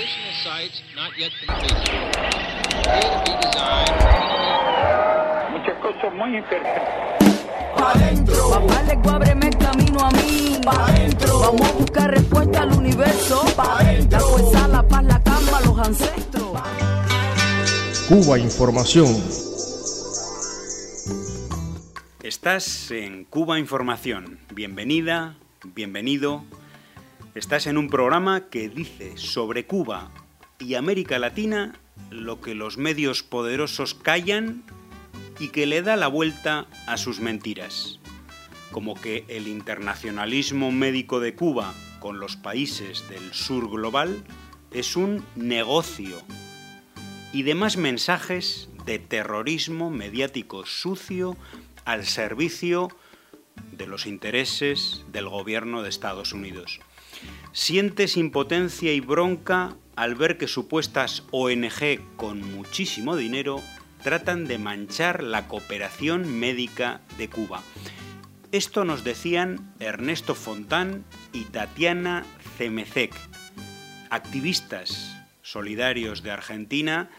Additional sites not yet completed. Appear to be designed. muchas cosas muy interesantes. Papá le ábreme el camino a mí. Vamos a buscar respuesta al universo. La fuerza, la paz, la calma, los ancestros. Cuba Información. Estás en Cuba Información. Bienvenida, bienvenido. Estás en un programa que dice sobre Cuba y América Latina lo que los medios poderosos callan y que le da la vuelta a sus mentiras. Como que el internacionalismo médico de Cuba con los países del sur global es un negocio. Y demás mensajes de terrorismo mediático sucio al servicio de los intereses del gobierno de Estados Unidos. Sientes impotencia y bronca al ver que supuestas ONG con muchísimo dinero tratan de manchar la cooperación médica de Cuba. Esto nos decían Ernesto Fontán y Tatiana Cemecek, activistas solidarios de Argentina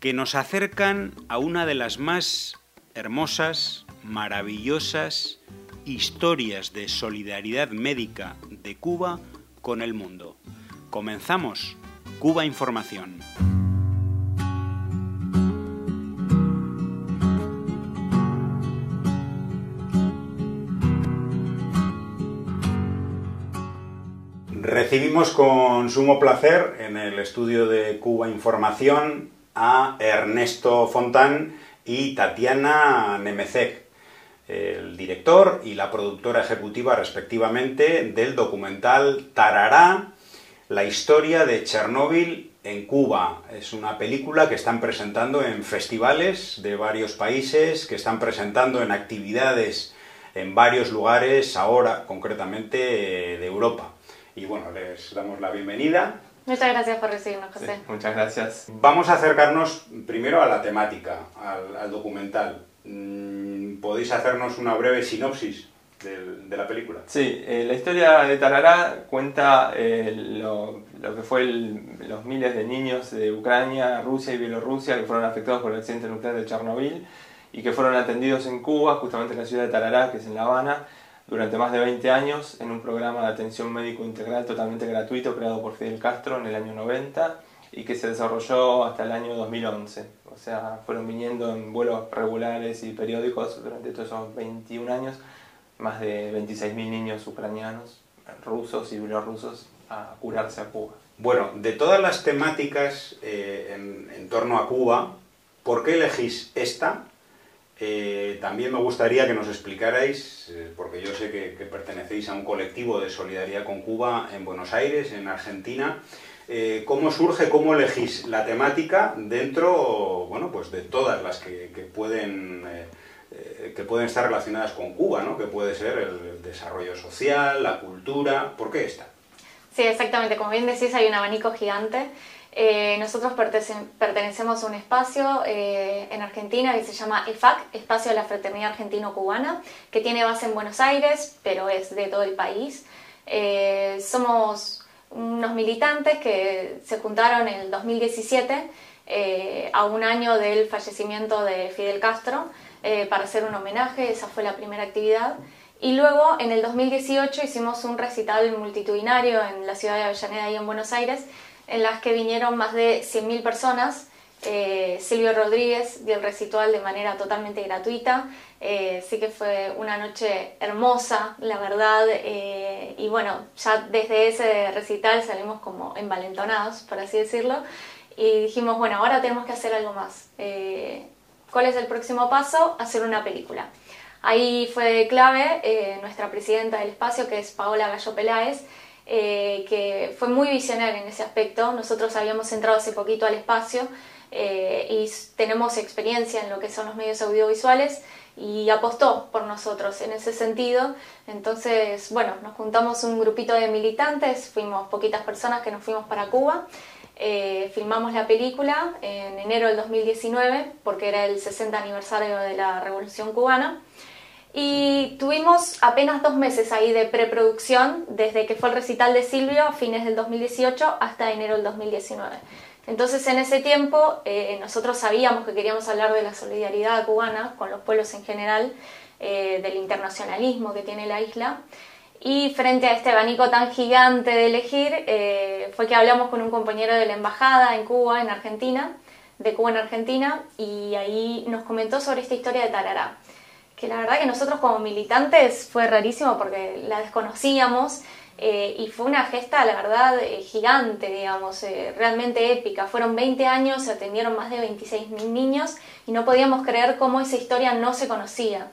que nos acercan a una de las más hermosas, maravillosas historias de solidaridad médica de Cuba con el mundo. Comenzamos Cuba Información. Recibimos con sumo placer en el estudio de Cuba Información a Ernesto Fontán y Tatiana Nemecek, el director y la productora ejecutiva respectivamente del documental Tarará, la historia de Chernóbil en Cuba. Es una película que están presentando en festivales de varios países, que están presentando en actividades en varios lugares, ahora concretamente de Europa. Y bueno, les damos la bienvenida. Muchas gracias por recibirnos, José. Sí, muchas gracias. Vamos a acercarnos primero a la temática, al, al documental. ¿Podéis hacernos una breve sinopsis del- de, la película? Sí, eh, la historia de Tarará cuenta eh, lo, lo que fue el- los miles de niños de Ucrania, Rusia y Bielorrusia que fueron afectados por el accidente nuclear de Chernobyl y que fueron atendidos en Cuba, justamente en la ciudad de Tarará, que es en La Habana, durante más de 20 años en un programa de atención médico integral totalmente gratuito creado por Fidel Castro en el año 90 y que se desarrolló hasta el año 2011. Sea, fueron viniendo en vuelos regulares y periódicos durante todos esos 21 años más de 26.000 niños ucranianos, rusos y bielorrusos a curarse a Cuba. Bueno, de todas las temáticas eh, en, torno a Cuba, ¿por qué elegís esta? Eh, también me gustaría que nos explicarais, eh, porque yo sé que pertenecéis a un colectivo de solidaridad con Cuba en Buenos Aires, en Argentina, eh, cómo surge, cómo elegís la temática dentro, bueno, pues de todas las que, pueden, eh, eh, que pueden estar relacionadas con Cuba, ¿no? Que puede ser el, desarrollo social, la cultura, ¿por qué esta? Sí, exactamente. Como bien decís, hay un abanico gigante. Nosotros pertenecemos a un espacio eh, en Argentina que se llama EFAC, Espacio de la Fraternidad Argentino-Cubana, que tiene base en Buenos Aires, pero es de todo el país. Somos unos militantes que se juntaron en el 2017, eh, a un año del fallecimiento de Fidel Castro, eh, para hacer un homenaje, esa fue la primera actividad. Y luego, en el 2018, hicimos un recital multitudinario en la ciudad de Avellaneda y en Buenos Aires, en las que vinieron más de 100.000 personas. Eh, Silvio Rodríguez dio el recital de manera totalmente gratuita. Eh, sí que fue una noche hermosa, la verdad. eh, y bueno, ya desde ese recital salimos como envalentonados, por así decirlo. Y dijimos, bueno, ahora tenemos que hacer algo más. Eh, ¿Cuál es el próximo paso? Hacer una película. Ahí fue clave nuestra presidenta del espacio, que es Paola Gallo Peláez, que fue muy visionaria en ese aspecto. Nosotros habíamos entrado hace poquito al espacio eh, y tenemos experiencia en lo que son los medios audiovisuales y apostó por nosotros en ese sentido. Entonces, bueno, nos juntamos un grupito de militantes, fuimos poquitas personas que nos fuimos para Cuba. Eh, filmamos la película en enero del 2019 porque era el 60 aniversario de la Revolución Cubana. Y tuvimos apenas dos meses ahí de preproducción, desde que fue el recital de Silvio a fines del 2018 hasta enero del 2019. Entonces en ese tiempo eh, nosotros sabíamos que queríamos hablar de la solidaridad cubana con los pueblos en general, eh, del internacionalismo que tiene la isla. Y frente a este abanico tan gigante de elegir, eh, fue que hablamos con un compañero de la embajada en Cuba, en Argentina, de Cuba en Argentina, y ahí nos comentó sobre esta historia de Tarará que la verdad que nosotros como militantes fue rarísimo porque la desconocíamos eh, y fue una gesta, la verdad, eh, gigante, digamos, eh, realmente épica. Fueron 20 años, se atendieron más de 26.000 niños y no podíamos creer cómo esa historia no se conocía.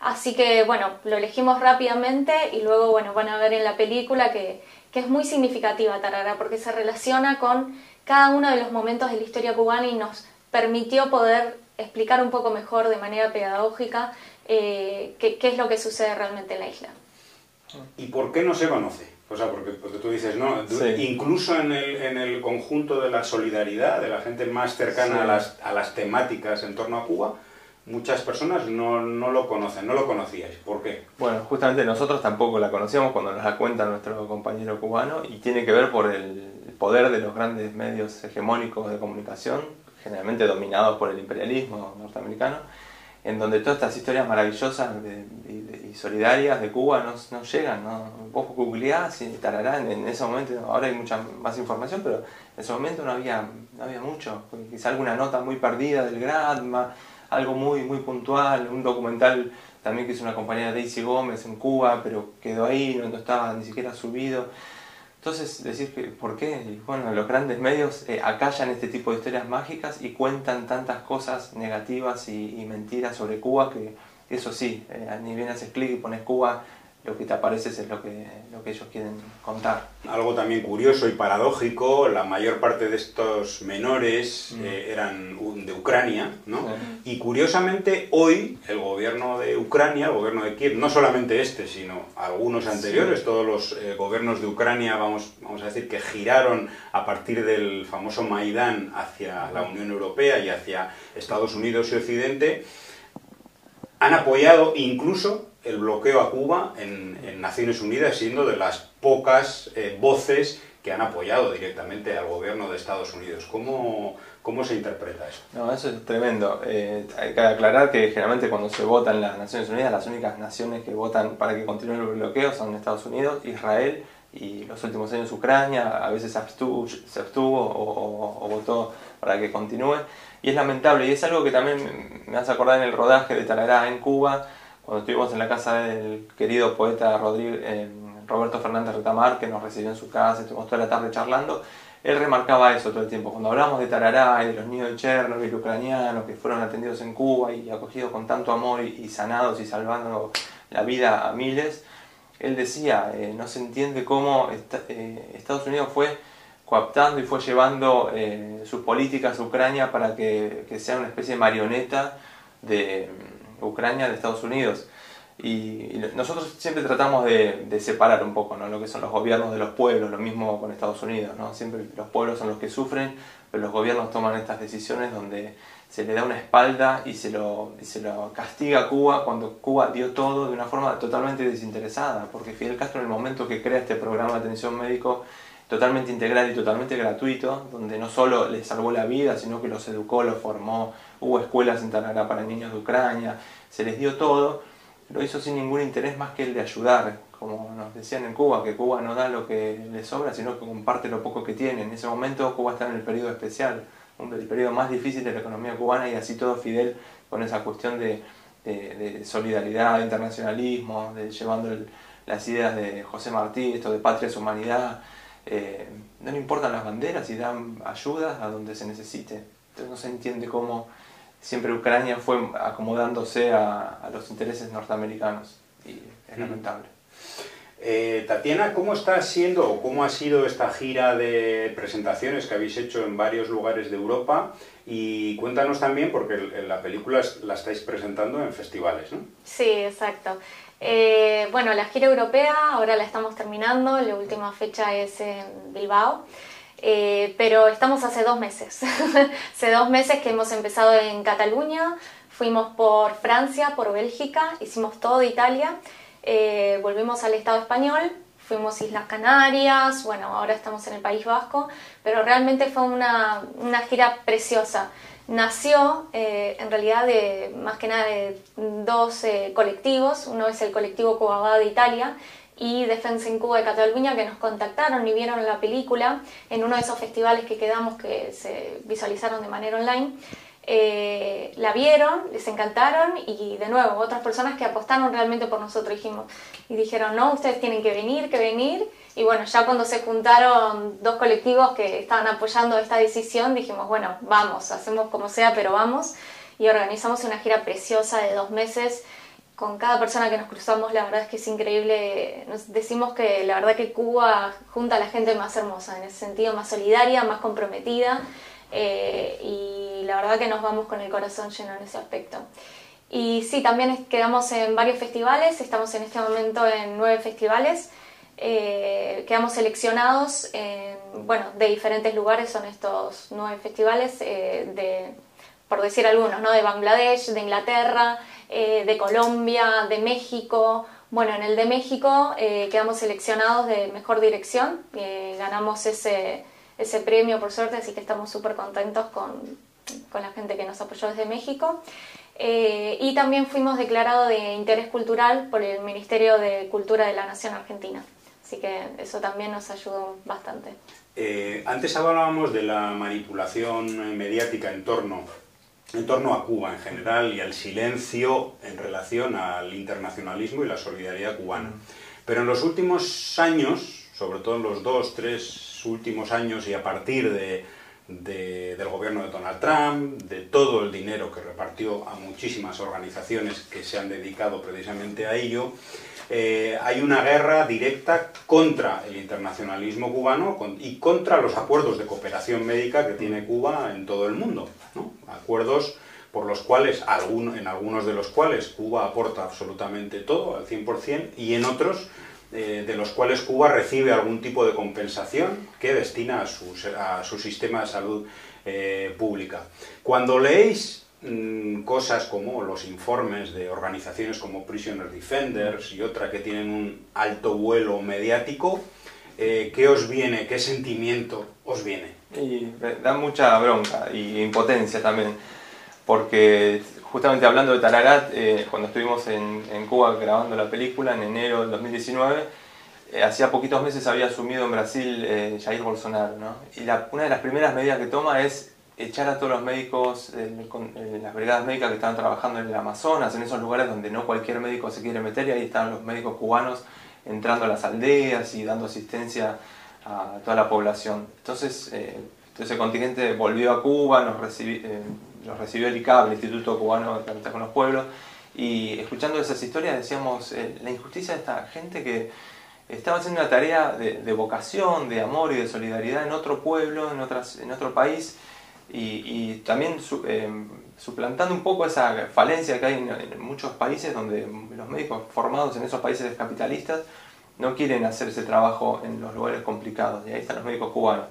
Así que, bueno, lo elegimos rápidamente y luego, bueno, van a ver en la película que, que es muy significativa Tarara porque se relaciona con cada uno de los momentos de la historia cubana y nos permitió poder explicar un poco mejor de manera pedagógica qué, es lo que sucede realmente en la isla. ¿Y por qué no se conoce? O sea, porque, tú dices, ¿no? Incluso en el, en el, conjunto de la solidaridad, de la gente más cercana a, las, a, las, temáticas en torno a Cuba, muchas personas no, no, lo conocen, no lo conocíais. ¿Por qué? Bueno, justamente nosotros tampoco la conocíamos cuando nos la cuenta nuestro compañero cubano y tiene que ver por el poder de los grandes medios hegemónicos de comunicación, generalmente dominados por el imperialismo norteamericano en donde todas estas historias maravillosas y solidarias de Cuba no, llegan. ¿no? Vos googleás y tarará, en, ese momento, ahora hay mucha más información, pero en ese momento no había, no había mucho. Quizá alguna nota muy perdida del Gradma, algo muy, muy puntual, un documental también que hizo una compañera Daisy Gómez en Cuba, pero quedó ahí, no estaba ni siquiera subido. Entonces, decir que, ¿por qué? Bueno, los grandes medios eh, acallan este tipo de historias mágicas y cuentan tantas cosas negativas y, mentiras sobre Cuba que eso sí, eh, ni bien haces clic y pones Cuba lo que te aparece es lo que, lo que ellos quieren contar. Algo también curioso y paradójico, la mayor parte de estos menores mm. eh, eran de Ucrania, ¿no? Y curiosamente hoy el gobierno de Ucrania, el gobierno de Kiev, no solamente este, sino algunos anteriores, todos los eh, gobiernos de Ucrania, vamos, vamos a decir, que giraron a partir del famoso Maidán hacia la Unión Europea y hacia Estados Unidos y Occidente, han apoyado incluso el bloqueo a Cuba en, Naciones Unidas, siendo de las pocas eh, voces que han apoyado directamente al gobierno de Estados Unidos. ¿Cómo, cómo se interpreta eso? No, eso es tremendo. Eh, hay que aclarar que generalmente cuando se vota en las Naciones Unidas, las únicas naciones que votan para que continúe el bloqueo son Estados Unidos, Israel y los últimos años Ucrania, a veces se abstuvo, abstuvo o, o, votó para que continúe. Y es lamentable, y es algo que también me hace acordar en el rodaje de Talará en Cuba, cuando estuvimos en la casa del querido poeta eh, Roberto Fernández Retamar, que nos recibió en su casa, estuvimos toda la tarde charlando, él remarcaba eso todo el tiempo. Cuando hablamos de Tarará y de los niños de Chernobyl ucranianos que fueron atendidos en Cuba y acogidos con tanto amor y, sanados y salvando la vida a miles, él decía, eh, no se entiende cómo eh, Estados Unidos fue coaptando y fue llevando sus políticas a Ucrania para que, que sea una especie de marioneta de Ucrania de Estados Unidos. Y, nosotros siempre tratamos de, separar un poco ¿no? lo que son los gobiernos de los pueblos, lo mismo con Estados Unidos. ¿no? Siempre los pueblos son los que sufren, pero los gobiernos toman estas decisiones donde se le da una espalda y se lo, se lo castiga a Cuba cuando Cuba dio todo de una forma totalmente desinteresada, porque Fidel Castro en el momento que crea este programa de atención médico totalmente integral y totalmente gratuito, donde no solo les salvó la vida, sino que los educó, los formó, hubo escuelas en Tanará para niños de Ucrania, se les dio todo, lo hizo sin ningún interés más que el de ayudar, como nos decían en Cuba, que Cuba no da lo que le sobra, sino que comparte lo poco que tiene. En ese momento Cuba está en el periodo especial, el periodo más difícil de la economía cubana y así todo Fidel con esa cuestión de, solidaridad, de internacionalismo, de llevando las ideas de José Martí, esto de patria es humanidad, eh, no le importan las banderas y dan ayuda a donde se necesite. Entonces no se entiende cómo siempre Ucrania fue acomodándose a, los intereses norteamericanos y es lamentable. Eh, Tatiana, ¿cómo está siendo o cómo ha sido esta gira de presentaciones que habéis hecho en varios lugares de Europa? Y cuéntanos también, porque la película la estáis presentando en festivales, ¿no? Sí, exacto. Eh, bueno, la gira europea ahora la estamos terminando, la última fecha es en Bilbao, eh, pero estamos hace dos meses. hace dos meses que hemos empezado en Cataluña, fuimos por Francia, por Bélgica, hicimos todo Italia, eh, volvimos al Estado español, fuimos Islas Canarias, bueno, ahora estamos en el País Vasco, pero realmente fue una, una gira preciosa. Nació eh, en realidad de más que nada de dos eh, colectivos, uno es el colectivo Cubabá de Italia y Defensa en Cuba de Cataluña que nos contactaron y vieron la película en uno de esos festivales que quedamos que se visualizaron de manera online. Eh, la vieron, les encantaron y de nuevo otras personas que apostaron realmente por nosotros dijimos y dijeron no, ustedes tienen que venir, que venir y bueno, ya cuando se juntaron dos colectivos que estaban apoyando esta decisión dijimos bueno, vamos, hacemos como sea pero vamos y organizamos una gira preciosa de dos meses con cada persona que nos cruzamos, la verdad es que es increíble. Nos decimos que la verdad que Cuba junta a la gente más hermosa, en ese sentido, más solidaria, más comprometida. Eh, y la verdad que nos vamos con el corazón lleno en ese aspecto. Y sí, también quedamos en varios festivales, estamos en este momento en nueve festivales. Eh, quedamos seleccionados en, bueno, de diferentes lugares, son estos nueve festivales, eh, de, por decir algunos, ¿no? de Bangladesh, de Inglaterra, eh, de Colombia, de México. Bueno, en el de México eh, quedamos seleccionados de mejor dirección, eh, ganamos ese, ese premio por suerte, así que estamos súper contentos con, con, la gente que nos apoyó desde México. y también fuimos declarados de interés cultural por el Ministerio de Cultura de la Nación Argentina. Así que eso también nos ayudó bastante. antes hablábamos de la manipulación mediática en torno en torno a Cuba en general y al silencio en relación al internacionalismo y la solidaridad cubana. Pero en los últimos años, sobre todo en los dos, tres últimos años y a partir de, del gobierno de Donald Trump, de todo el dinero que repartió a muchísimas organizaciones que se han dedicado precisamente a ello, eh, hay una guerra directa contra el internacionalismo cubano y contra los acuerdos de cooperación médica que tiene Cuba en todo el mundo. Acuerdos por los cuales, en algunos de los cuales Cuba aporta absolutamente todo, al 100%, y en otros eh, de los cuales Cuba recibe algún tipo de compensación que destina a su, sistema de salud eh, pública. Cuando leéis Mm, cosas como los informes de organizaciones como Prisoner Defenders y otra que tienen un alto vuelo mediático, eh, ¿qué os viene, qué sentimiento os viene? Y da mucha bronca y impotencia también, porque justamente hablando de Talarat, eh, cuando estuvimos en, Cuba grabando la película en enero del 2019, eh, hacía poquitos meses había asumido en Brasil Jair Bolsonaro, ¿no? Y una de las primeras medidas que toma es echar a todos los médicos, las brigadas médicas que estaban trabajando en el Amazonas, en esos lugares donde no cualquier médico se quiere meter, y ahí estaban los médicos cubanos entrando a las aldeas y dando asistencia a toda la población. Entonces, eh, ese contingente volvió a Cuba, nos, recibió, eh, el ICAB, el Instituto Cubano de Amistad con los Pueblos, y escuchando esas historias decíamos, eh, la injusticia de esta gente que estaba haciendo una tarea de, vocación, de amor y de solidaridad en otro pueblo, en, otras, en otro país, y, también eh, suplantando un poco esa falencia que hay en, muchos países donde los médicos formados en esos países capitalistas no quieren hacer ese trabajo en los lugares complicados, y ahí están los médicos cubanos.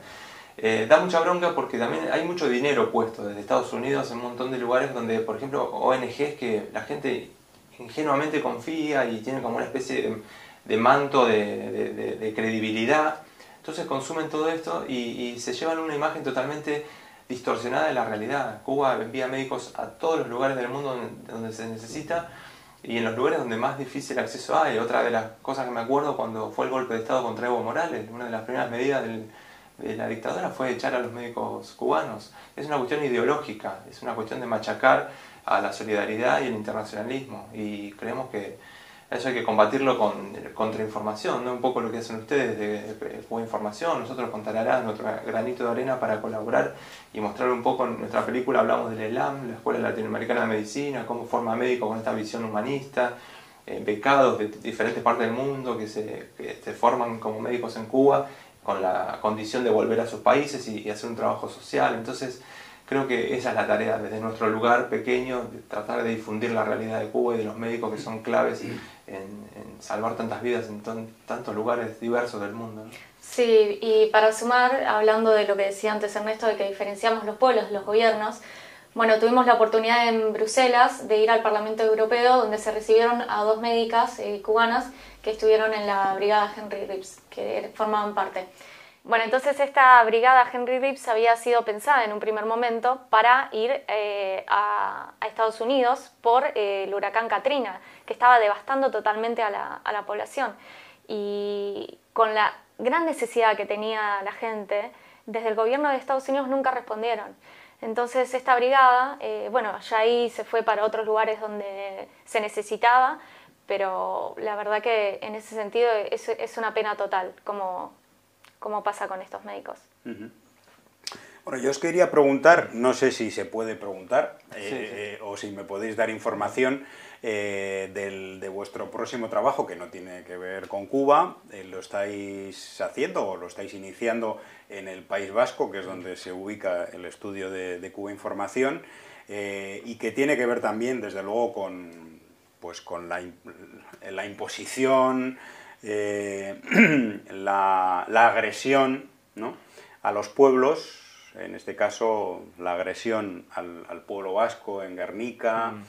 Eh, da mucha bronca porque también hay mucho dinero puesto desde Estados Unidos en un montón de lugares donde, por ejemplo, ONGs que la gente ingenuamente confía y tiene como una especie de, manto de, credibilidad, entonces consumen todo esto y se llevan una imagen totalmente distorsionada de la realidad. Cuba envía médicos a todos los lugares del mundo donde, se necesita y en los lugares donde más difícil acceso hay. Otra de las cosas que me acuerdo cuando fue el golpe de Estado contra Evo Morales, una de las primeras medidas de la dictadura fue echar a los médicos cubanos. Es una cuestión ideológica, es una cuestión de machacar a la solidaridad y el internacionalismo y creemos que eso hay que combatirlo con contrainformación, ¿no? un poco lo que hacen ustedes de, de, Información, nosotros con nuestro granito de arena para colaborar y mostrar un poco en nuestra película, hablamos del ELAM, la Escuela Latinoamericana de Medicina, cómo forma médico con esta visión humanista, eh, becados de diferentes partes del mundo que se, se, forman como médicos en Cuba con la condición de volver a sus países y, y hacer un trabajo social, entonces Creo que esa es la tarea desde nuestro lugar pequeño, de tratar de difundir la realidad de Cuba y de los médicos que son claves en, salvar tantas vidas en tantos lugares diversos del mundo. Sí, y para sumar, hablando de lo que decía antes Ernesto, de que diferenciamos los pueblos, los gobiernos, Bueno, tuvimos la oportunidad en Bruselas de ir al Parlamento Europeo, donde se recibieron a dos médicas eh, cubanas que estuvieron en la brigada Henry Rips, que formaban parte. Bueno, entonces esta brigada Henry Rips había sido pensada en un primer momento para ir eh, a, Estados Unidos por eh, el huracán Katrina, que estaba devastando totalmente a la, a la población. Y con la gran necesidad que tenía la gente, desde el gobierno de Estados Unidos nunca respondieron. Entonces esta brigada, eh, bueno, ya ahí se fue para otros lugares donde se necesitaba, pero la verdad que en ese sentido es, es una pena total, como, como pasa con estos médicos. Bueno, yo os quería preguntar, no sé si se puede preguntar eh, o si me podéis dar información eh, del, de vuestro próximo trabajo, que no tiene que ver con Cuba, lo estáis haciendo o lo estáis iniciando en el País Vasco, que es donde se ubica el estudio de, Cuba Información, eh, y que tiene que ver también, desde luego, con, pues, con la, imposición, eh, la, agresión a los pueblos, en este caso la agresión al, pueblo vasco en Guernica, mm.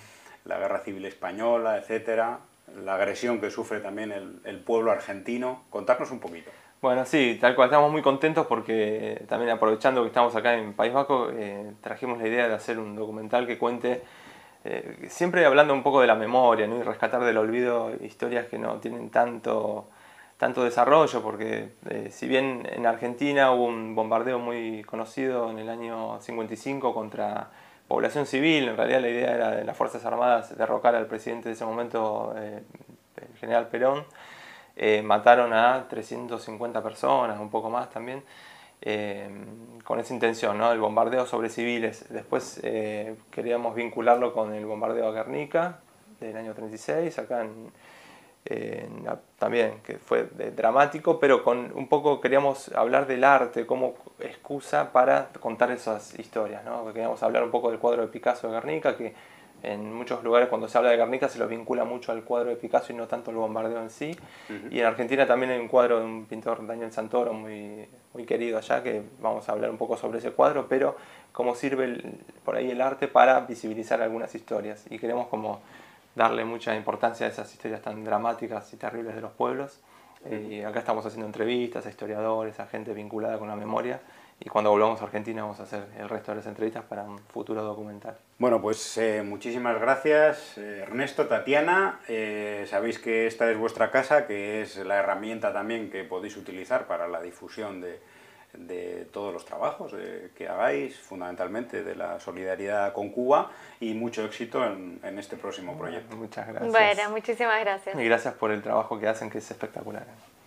la guerra civil española, etcétera, la agresión que sufre también el, el pueblo argentino. Contarnos un poquito. Bueno, sí, tal cual, estamos muy contentos porque también aprovechando que estamos acá en País Vasco, eh, trajimos la idea de hacer un documental que cuente, eh, siempre hablando un poco de la memoria ¿no? y rescatar del olvido historias que no tienen tanto, tanto desarrollo, porque eh, si bien en Argentina hubo un bombardeo muy conocido en el año 55 contra población civil, en realidad la idea era de las Fuerzas Armadas derrocar al presidente de ese momento, el general Perón, eh, mataron a 350 personas, un poco más también, eh, con esa intención, ¿no? el bombardeo sobre civiles. Después eh, queríamos vincularlo con el bombardeo a Guernica del año 36, acá también, que fue dramático, pero con un poco queríamos hablar del arte como excusa para contar esas historias. ¿no? Queríamos hablar un poco del cuadro de Picasso de Guernica, que en muchos lugares cuando se habla de Guernica se lo vincula mucho al cuadro de Picasso y no tanto al bombardeo en sí. Y en Argentina también hay un cuadro de un pintor, Daniel Santoro, muy, muy querido allá, que vamos a hablar un poco sobre ese cuadro, pero cómo sirve por ahí el arte para visibilizar algunas historias. Y queremos como darle mucha importancia a esas historias tan dramáticas y terribles de los pueblos. Eh, y acá estamos haciendo entrevistas a historiadores, a gente vinculada con la memoria y cuando volvamos a Argentina vamos a hacer el resto de las entrevistas para un futuro documental. Bueno, pues eh, muchísimas gracias eh, Ernesto, Tatiana. Eh, sabéis que esta es vuestra casa, que es la herramienta también que podéis utilizar para la difusión de, de todos los trabajos que hagáis, fundamentalmente de la solidaridad con Cuba y mucho éxito en, en este próximo proyecto. Muchas gracias. Bueno, muchísimas gracias. Y gracias por el trabajo que hacen, que es espectacular.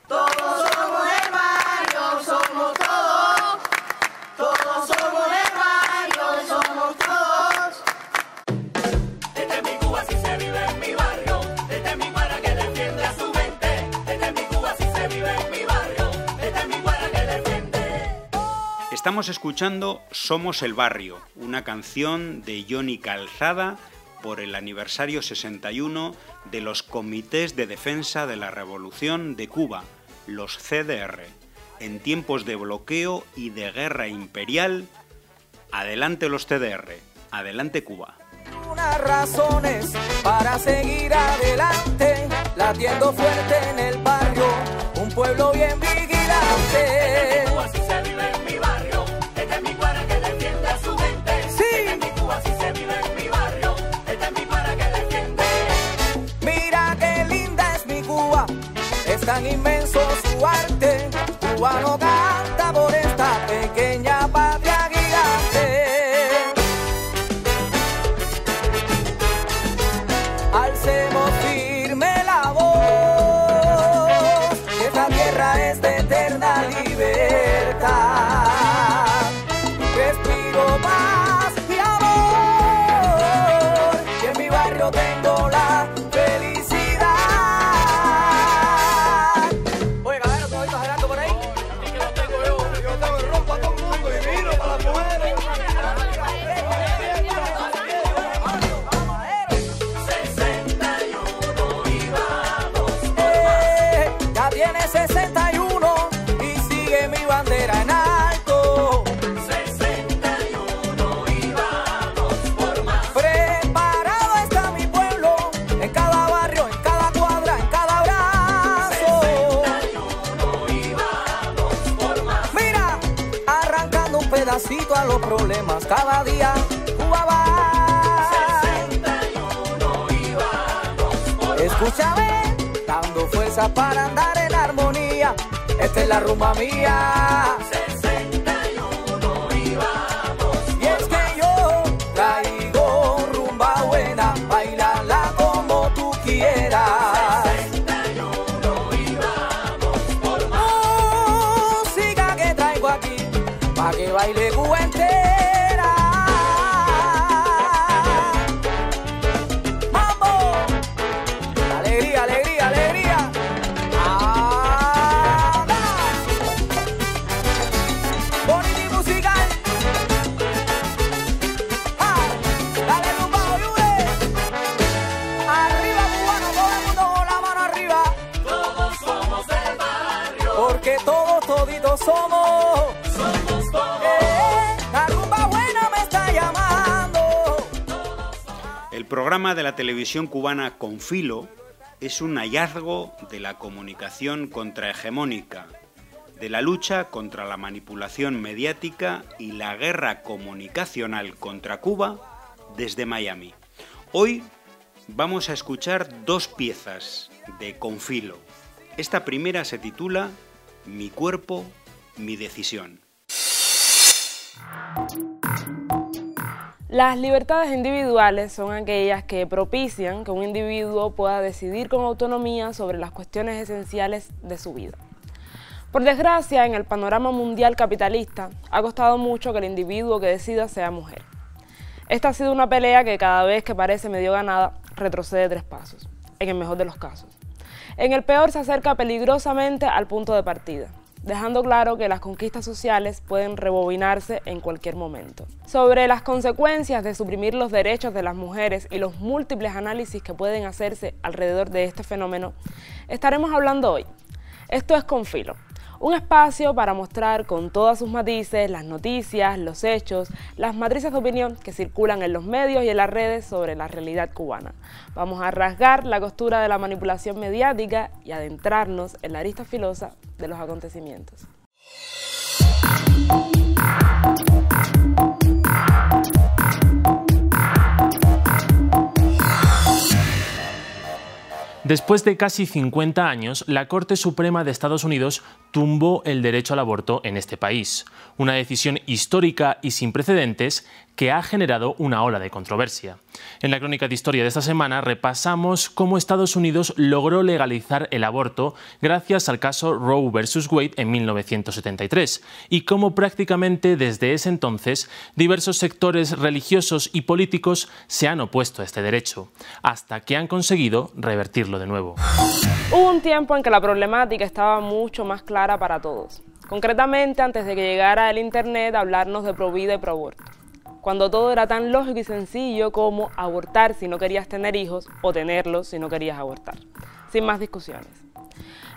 Todos somos hermanos, somos todos. Todos Estamos escuchando Somos el Barrio, una canción de Johnny Calzada por el aniversario 61 de los Comités de Defensa de la Revolución de Cuba, los CDR. En tiempos de bloqueo y de guerra imperial, adelante los CDR, adelante Cuba. Unas razones para seguir adelante, latiendo fuerte en el barrio, un pueblo bien vigilante. Tan inmenso su la rumba mía. Programa de la televisión cubana Confilo es un hallazgo de la comunicación contrahegemónica, de la lucha contra la manipulación mediática y la guerra comunicacional contra Cuba desde Miami. Hoy vamos a escuchar dos piezas de Confilo. Esta primera se titula Mi cuerpo, mi decisión. Las libertades individuales son aquellas que propician que un individuo pueda decidir con autonomía sobre las cuestiones esenciales de su vida. Por desgracia, en el panorama mundial capitalista, ha costado mucho que el individuo que decida sea mujer. Esta ha sido una pelea que cada vez que parece medio ganada, retrocede tres pasos, en el mejor de los casos. En el peor se acerca peligrosamente al punto de partida, dejando claro que las conquistas sociales pueden rebobinarse en cualquier momento. Sobre las consecuencias de suprimir los derechos de las mujeres y los múltiples análisis que pueden hacerse alrededor de este fenómeno, estaremos hablando hoy. Esto es Confilo, un espacio para mostrar con todas sus matices las noticias, los hechos, las matrices de opinión que circulan en los medios y en las redes sobre la realidad cubana. Vamos a rasgar la costura de la manipulación mediática y adentrarnos en la arista filosa de los acontecimientos. Después de casi 50 años, la Corte Suprema de Estados Unidos tumbó el derecho al aborto en este país, una decisión histórica y sin precedentes que ha generado una ola de controversia. En la crónica de historia de esta semana repasamos cómo Estados Unidos logró legalizar el aborto gracias al caso Roe vs. Wade en 1973 y cómo prácticamente desde ese entonces diversos sectores religiosos y políticos se han opuesto a este derecho, hasta que han conseguido revertirlo de nuevo. Hubo un tiempo en que la problemática estaba mucho más clara para todos. Concretamente, antes de que llegara el Internet hablarnos de pro vida y pro aborto cuando todo era tan lógico y sencillo como abortar si no querías tener hijos o tenerlos si no querías abortar, sin más discusiones.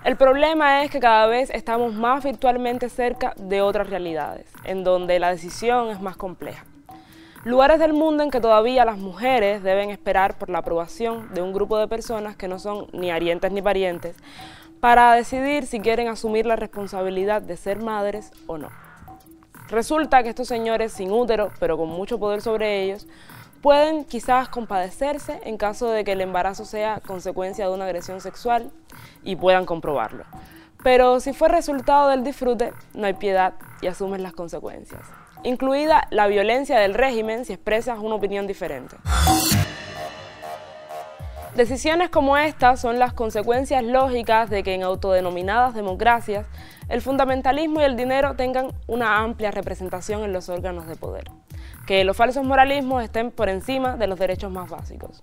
El problema es que cada vez estamos más virtualmente cerca de otras realidades, en donde la decisión es más compleja. Lugares del mundo en que todavía las mujeres deben esperar por la aprobación de un grupo de personas que no son ni arientes ni parientes para decidir si quieren asumir la responsabilidad de ser madres o no. Resulta que estos señores sin útero, pero con mucho poder sobre ellos, pueden quizás compadecerse en caso de que el embarazo sea consecuencia de una agresión sexual y puedan comprobarlo. Pero si fue resultado del disfrute, no hay piedad y asumen las consecuencias, incluida la violencia del régimen si expresas una opinión diferente. Decisiones como estas son las consecuencias lógicas de que en autodenominadas democracias el fundamentalismo y el dinero tengan una amplia representación en los órganos de poder, que los falsos moralismos estén por encima de los derechos más básicos.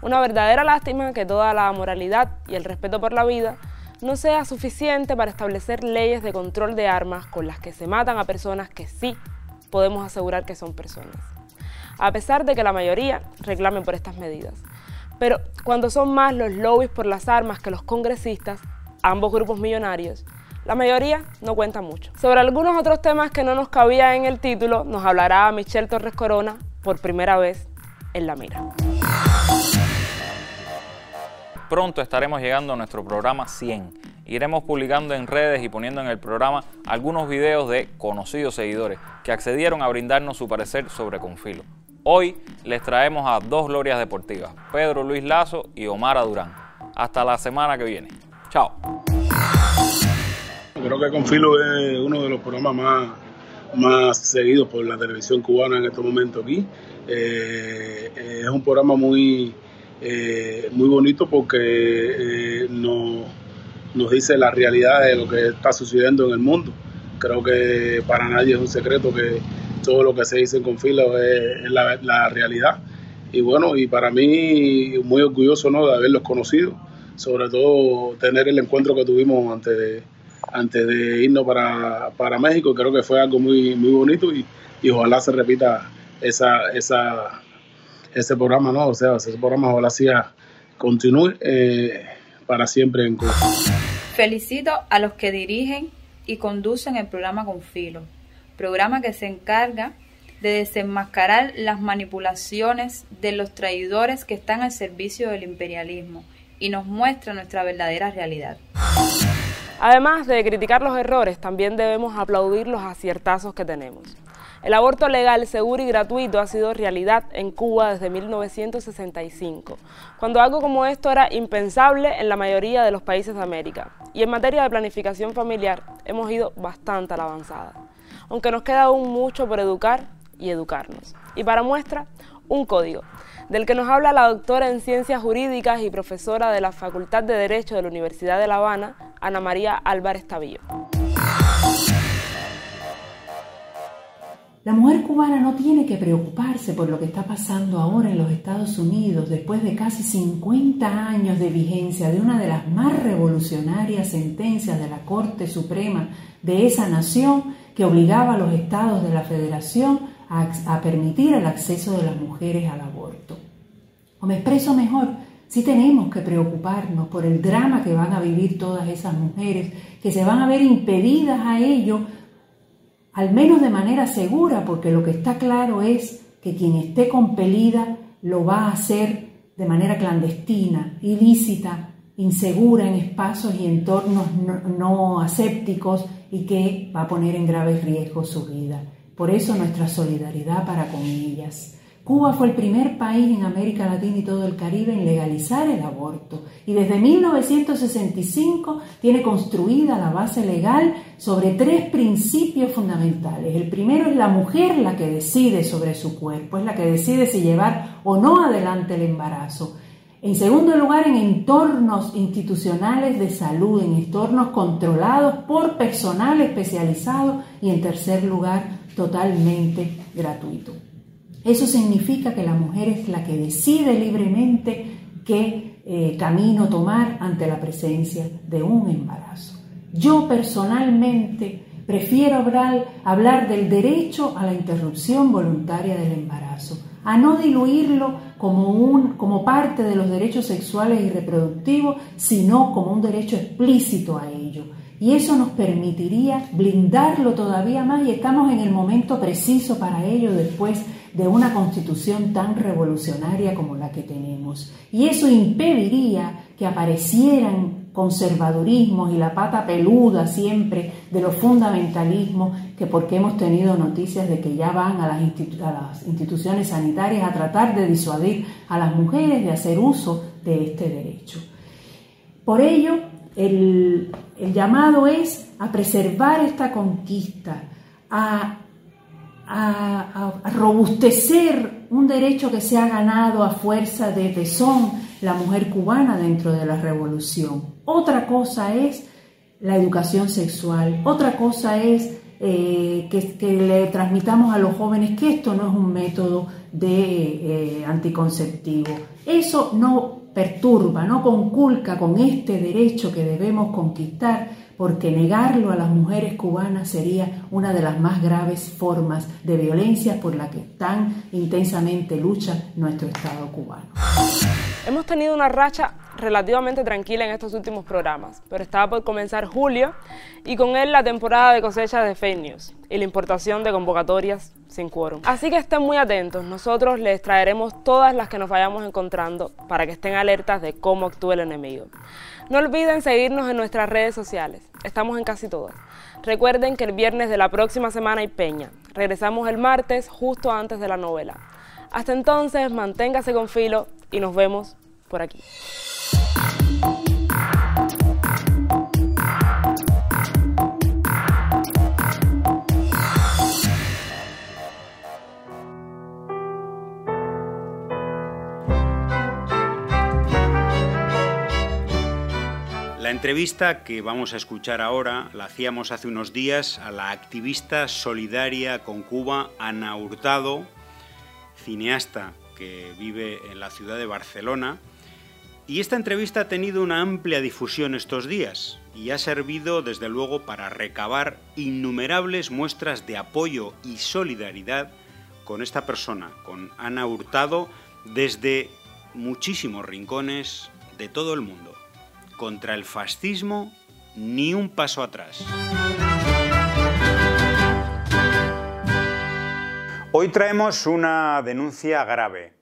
Una verdadera lástima que toda la moralidad y el respeto por la vida no sea suficiente para establecer leyes de control de armas con las que se matan a personas que sí podemos asegurar que son personas, a pesar de que la mayoría reclamen por estas medidas. Pero cuando son más los lobbies por las armas que los congresistas, ambos grupos millonarios, la mayoría no cuenta mucho. Sobre algunos otros temas que no nos cabía en el título, nos hablará Michelle Torres Corona por primera vez en La Mira. Pronto estaremos llegando a nuestro programa 100 iremos publicando en redes y poniendo en el programa algunos videos de conocidos seguidores que accedieron a brindarnos su parecer sobre Confilo. Hoy les traemos a dos glorias deportivas, Pedro Luis Lazo y Omar Durán. Hasta la semana que viene. Chao. Creo que Confilo es uno de los programas más, más seguidos por la televisión cubana en este momento aquí. Eh, es un programa muy, eh, muy bonito porque eh, nos, nos dice la realidad de lo que está sucediendo en el mundo. Creo que para nadie es un secreto que todo lo que se dice en Confilo es, la, realidad. Y bueno, y para mí muy orgulloso ¿no? de haberlos conocido, sobre todo tener el encuentro que tuvimos antes de, antes de irnos para, para México, creo que fue algo muy, muy bonito y, y ojalá se repita esa, esa, ese programa, ¿no? O sea, ese programa ojalá sea, continúe eh, para siempre en Cuba. Felicito a los que dirigen y conducen el programa Confilo, programa que se encarga de desenmascarar las manipulaciones de los traidores que están al servicio del imperialismo y nos muestra nuestra verdadera realidad. Además de criticar los errores, también debemos aplaudir los aciertazos que tenemos. El aborto legal, seguro y gratuito ha sido realidad en Cuba desde 1965, cuando algo como esto era impensable en la mayoría de los países de América. Y en materia de planificación familiar hemos ido bastante a la avanzada, aunque nos queda aún mucho por educar y educarnos. Y para muestra, un código, del que nos habla la doctora en Ciencias Jurídicas y profesora de la Facultad de Derecho de la Universidad de La Habana, Ana María Álvarez Tabillo. La mujer cubana no tiene que preocuparse por lo que está pasando ahora en los Estados Unidos después de casi 50 años de vigencia de una de las más revolucionarias sentencias de la Corte Suprema de esa nación que obligaba a los estados de la federación a, permitir el acceso de las mujeres al aborto. O me expreso mejor, sí tenemos que preocuparnos por el drama que van a vivir todas esas mujeres, que se van a ver impedidas a ello al menos de manera segura, porque lo que está claro es que quien esté compelida lo va a hacer de manera clandestina, ilícita, insegura en espacios y entornos no, no, asépticos y que va a poner en graves riesgos su vida. Por eso nuestra solidaridad para con ellas. Cuba fue el primer país en América Latina y todo el Caribe en legalizar el aborto y desde 1965 tiene construida la base legal sobre tres principios fundamentales. El primero es la mujer la que decide sobre su cuerpo, es la que decide si llevar o no adelante el embarazo. En segundo lugar, en entornos institucionales de salud, en entornos controlados por personal especializado y en tercer lugar, totalmente gratuito. Eso significa que la mujer es la que decide libremente qué eh, camino tomar ante la presencia de un embarazo. Yo personalmente prefiero hablar, hablar del derecho a la interrupción voluntaria del embarazo, a no diluirlo como, un, como parte de los derechos sexuales y reproductivos, sino como un derecho explícito a ello. Y eso nos permitiría blindarlo todavía más y estamos en el momento preciso para ello después de una constitución tan revolucionaria como la que tenemos. Y eso impediría que aparecieran conservadurismos y la pata peluda siempre de los fundamentalismos, que porque hemos tenido noticias de que ya van a las, instituciones sanitarias a tratar de disuadir a las mujeres de hacer uso de este derecho. Por ello, el, llamado es a preservar esta conquista, a, a, robustecer un derecho que se ha ganado a fuerza de tesón la mujer cubana dentro de la revolución. Otra cosa es la educación sexual, otra cosa es eh, que, que, le transmitamos a los jóvenes que esto no es un método de eh, anticonceptivo. Eso no perturba, no conculca con este derecho que debemos conquistar porque negarlo a las mujeres cubanas sería una de las más graves formas de violencia por la que tan intensamente lucha nuestro Estado cubano. Hemos tenido una racha relativamente tranquila en estos últimos programas, pero estaba por comenzar julio y con él la temporada de cosecha de fake news y la importación de convocatorias sin quórum. Así que estén muy atentos, nosotros les traeremos todas las que nos vayamos encontrando para que estén alertas de cómo actúa el enemigo. No olviden seguirnos en nuestras redes sociales, estamos en casi todas. Recuerden que el viernes de la próxima semana hay peña, regresamos el martes justo antes de la novela. Hasta entonces, manténgase con filo y nos vemos por aquí. Entrevista que vamos a escuchar ahora la hacíamos hace unos días a la activista solidaria con Cuba Ana Hurtado, cineasta que vive en la ciudad de Barcelona. Y esta entrevista ha tenido una amplia difusión estos días y ha servido desde luego para recabar innumerables muestras de apoyo y solidaridad con esta persona, con Ana Hurtado, desde muchísimos rincones de todo el mundo. Contra el fascismo, ni un paso atrás. Hoy traemos una denuncia grave.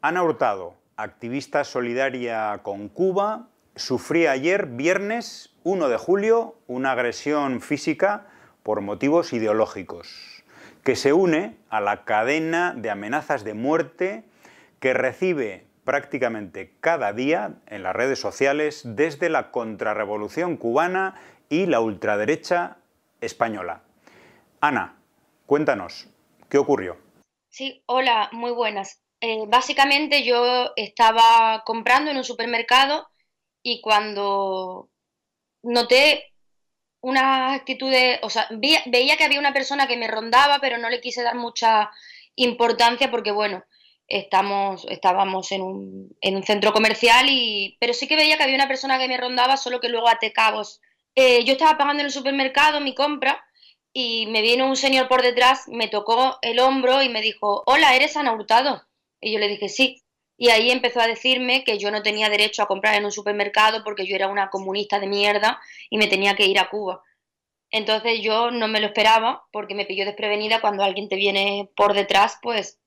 Ana Hurtado, activista solidaria con Cuba, sufría ayer, viernes 1 de julio, una agresión física por motivos ideológicos, que se une a la cadena de amenazas de muerte que recibe prácticamente cada día en las redes sociales desde la contrarrevolución cubana y la ultraderecha española. Ana, cuéntanos, ¿qué ocurrió? Sí, hola, muy buenas. Eh, básicamente yo estaba comprando en un supermercado y cuando noté unas actitudes, o sea, veía, veía que había una persona que me rondaba, pero no le quise dar mucha importancia porque, bueno, estamos, estábamos en un, en un, centro comercial, y, pero sí que veía que había una persona que me rondaba, solo que luego até cabos. Eh, yo estaba pagando en el supermercado mi compra y me vino un señor por detrás, me tocó el hombro y me dijo, hola, ¿eres Ana Hurtado? Y yo le dije, sí. Y ahí empezó a decirme que yo no tenía derecho a comprar en un supermercado porque yo era una comunista de mierda y me tenía que ir a Cuba. Entonces yo no me lo esperaba porque me pilló desprevenida cuando alguien te viene por detrás, pues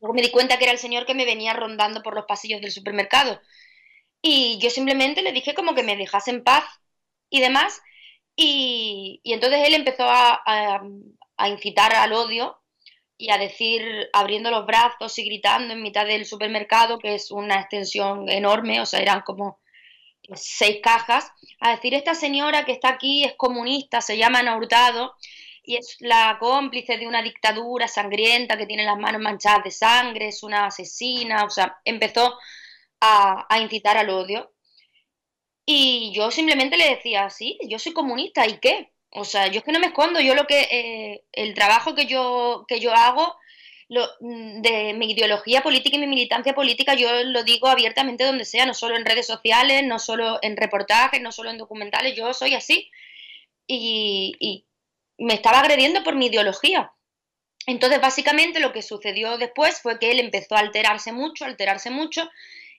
Me di cuenta que era el señor que me venía rondando por los pasillos del supermercado. Y yo simplemente le dije como que me dejase en paz y demás. Y, entonces él empezó a, a, a, incitar al odio y a decir, abriendo los brazos y gritando en mitad del supermercado, que es una extensión enorme, o sea, eran como seis cajas, a decir, esta señora que está aquí es comunista, se llama Ana Hurtado, y es la cómplice de una dictadura sangrienta que tiene las manos manchadas de sangre, es una asesina, o sea, empezó a, a incitar al odio. Y yo simplemente le decía, sí, yo soy comunista, ¿y qué? O sea, yo es que no me escondo, yo lo que, eh, el trabajo que yo, que yo hago, lo, de mi ideología política y mi militancia política, yo lo digo abiertamente donde sea, no solo en redes sociales, no solo en reportajes, no solo en documentales, yo soy así. Y me estaba agrediendo por mi ideología. Entonces, básicamente lo que sucedió después fue que él empezó a alterarse mucho, alterarse mucho,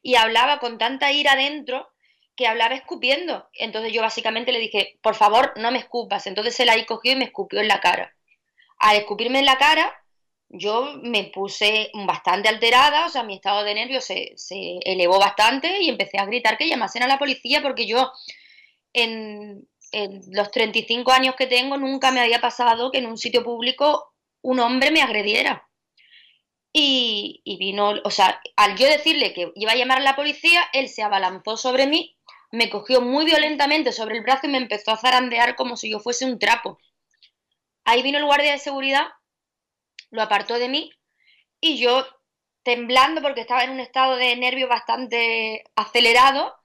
y hablaba con tanta ira dentro que hablaba escupiendo. Entonces yo básicamente le dije, por favor, no me escupas. Entonces él ahí cogió y me escupió en la cara. Al escupirme en la cara, yo me puse bastante alterada, o sea, mi estado de nervios se, se elevó bastante y empecé a gritar que llamasen a la policía porque yo en, en los 35 años que tengo nunca me había pasado que en un sitio público un hombre me agrediera. Y, vino, o sea, al yo decirle que iba a llamar a la policía, él se abalanzó sobre mí, me cogió muy violentamente sobre el brazo y me empezó a zarandear como si yo fuese un trapo. Ahí vino el guardia de seguridad, lo apartó de mí y yo, temblando porque estaba en un estado de nervio bastante acelerado,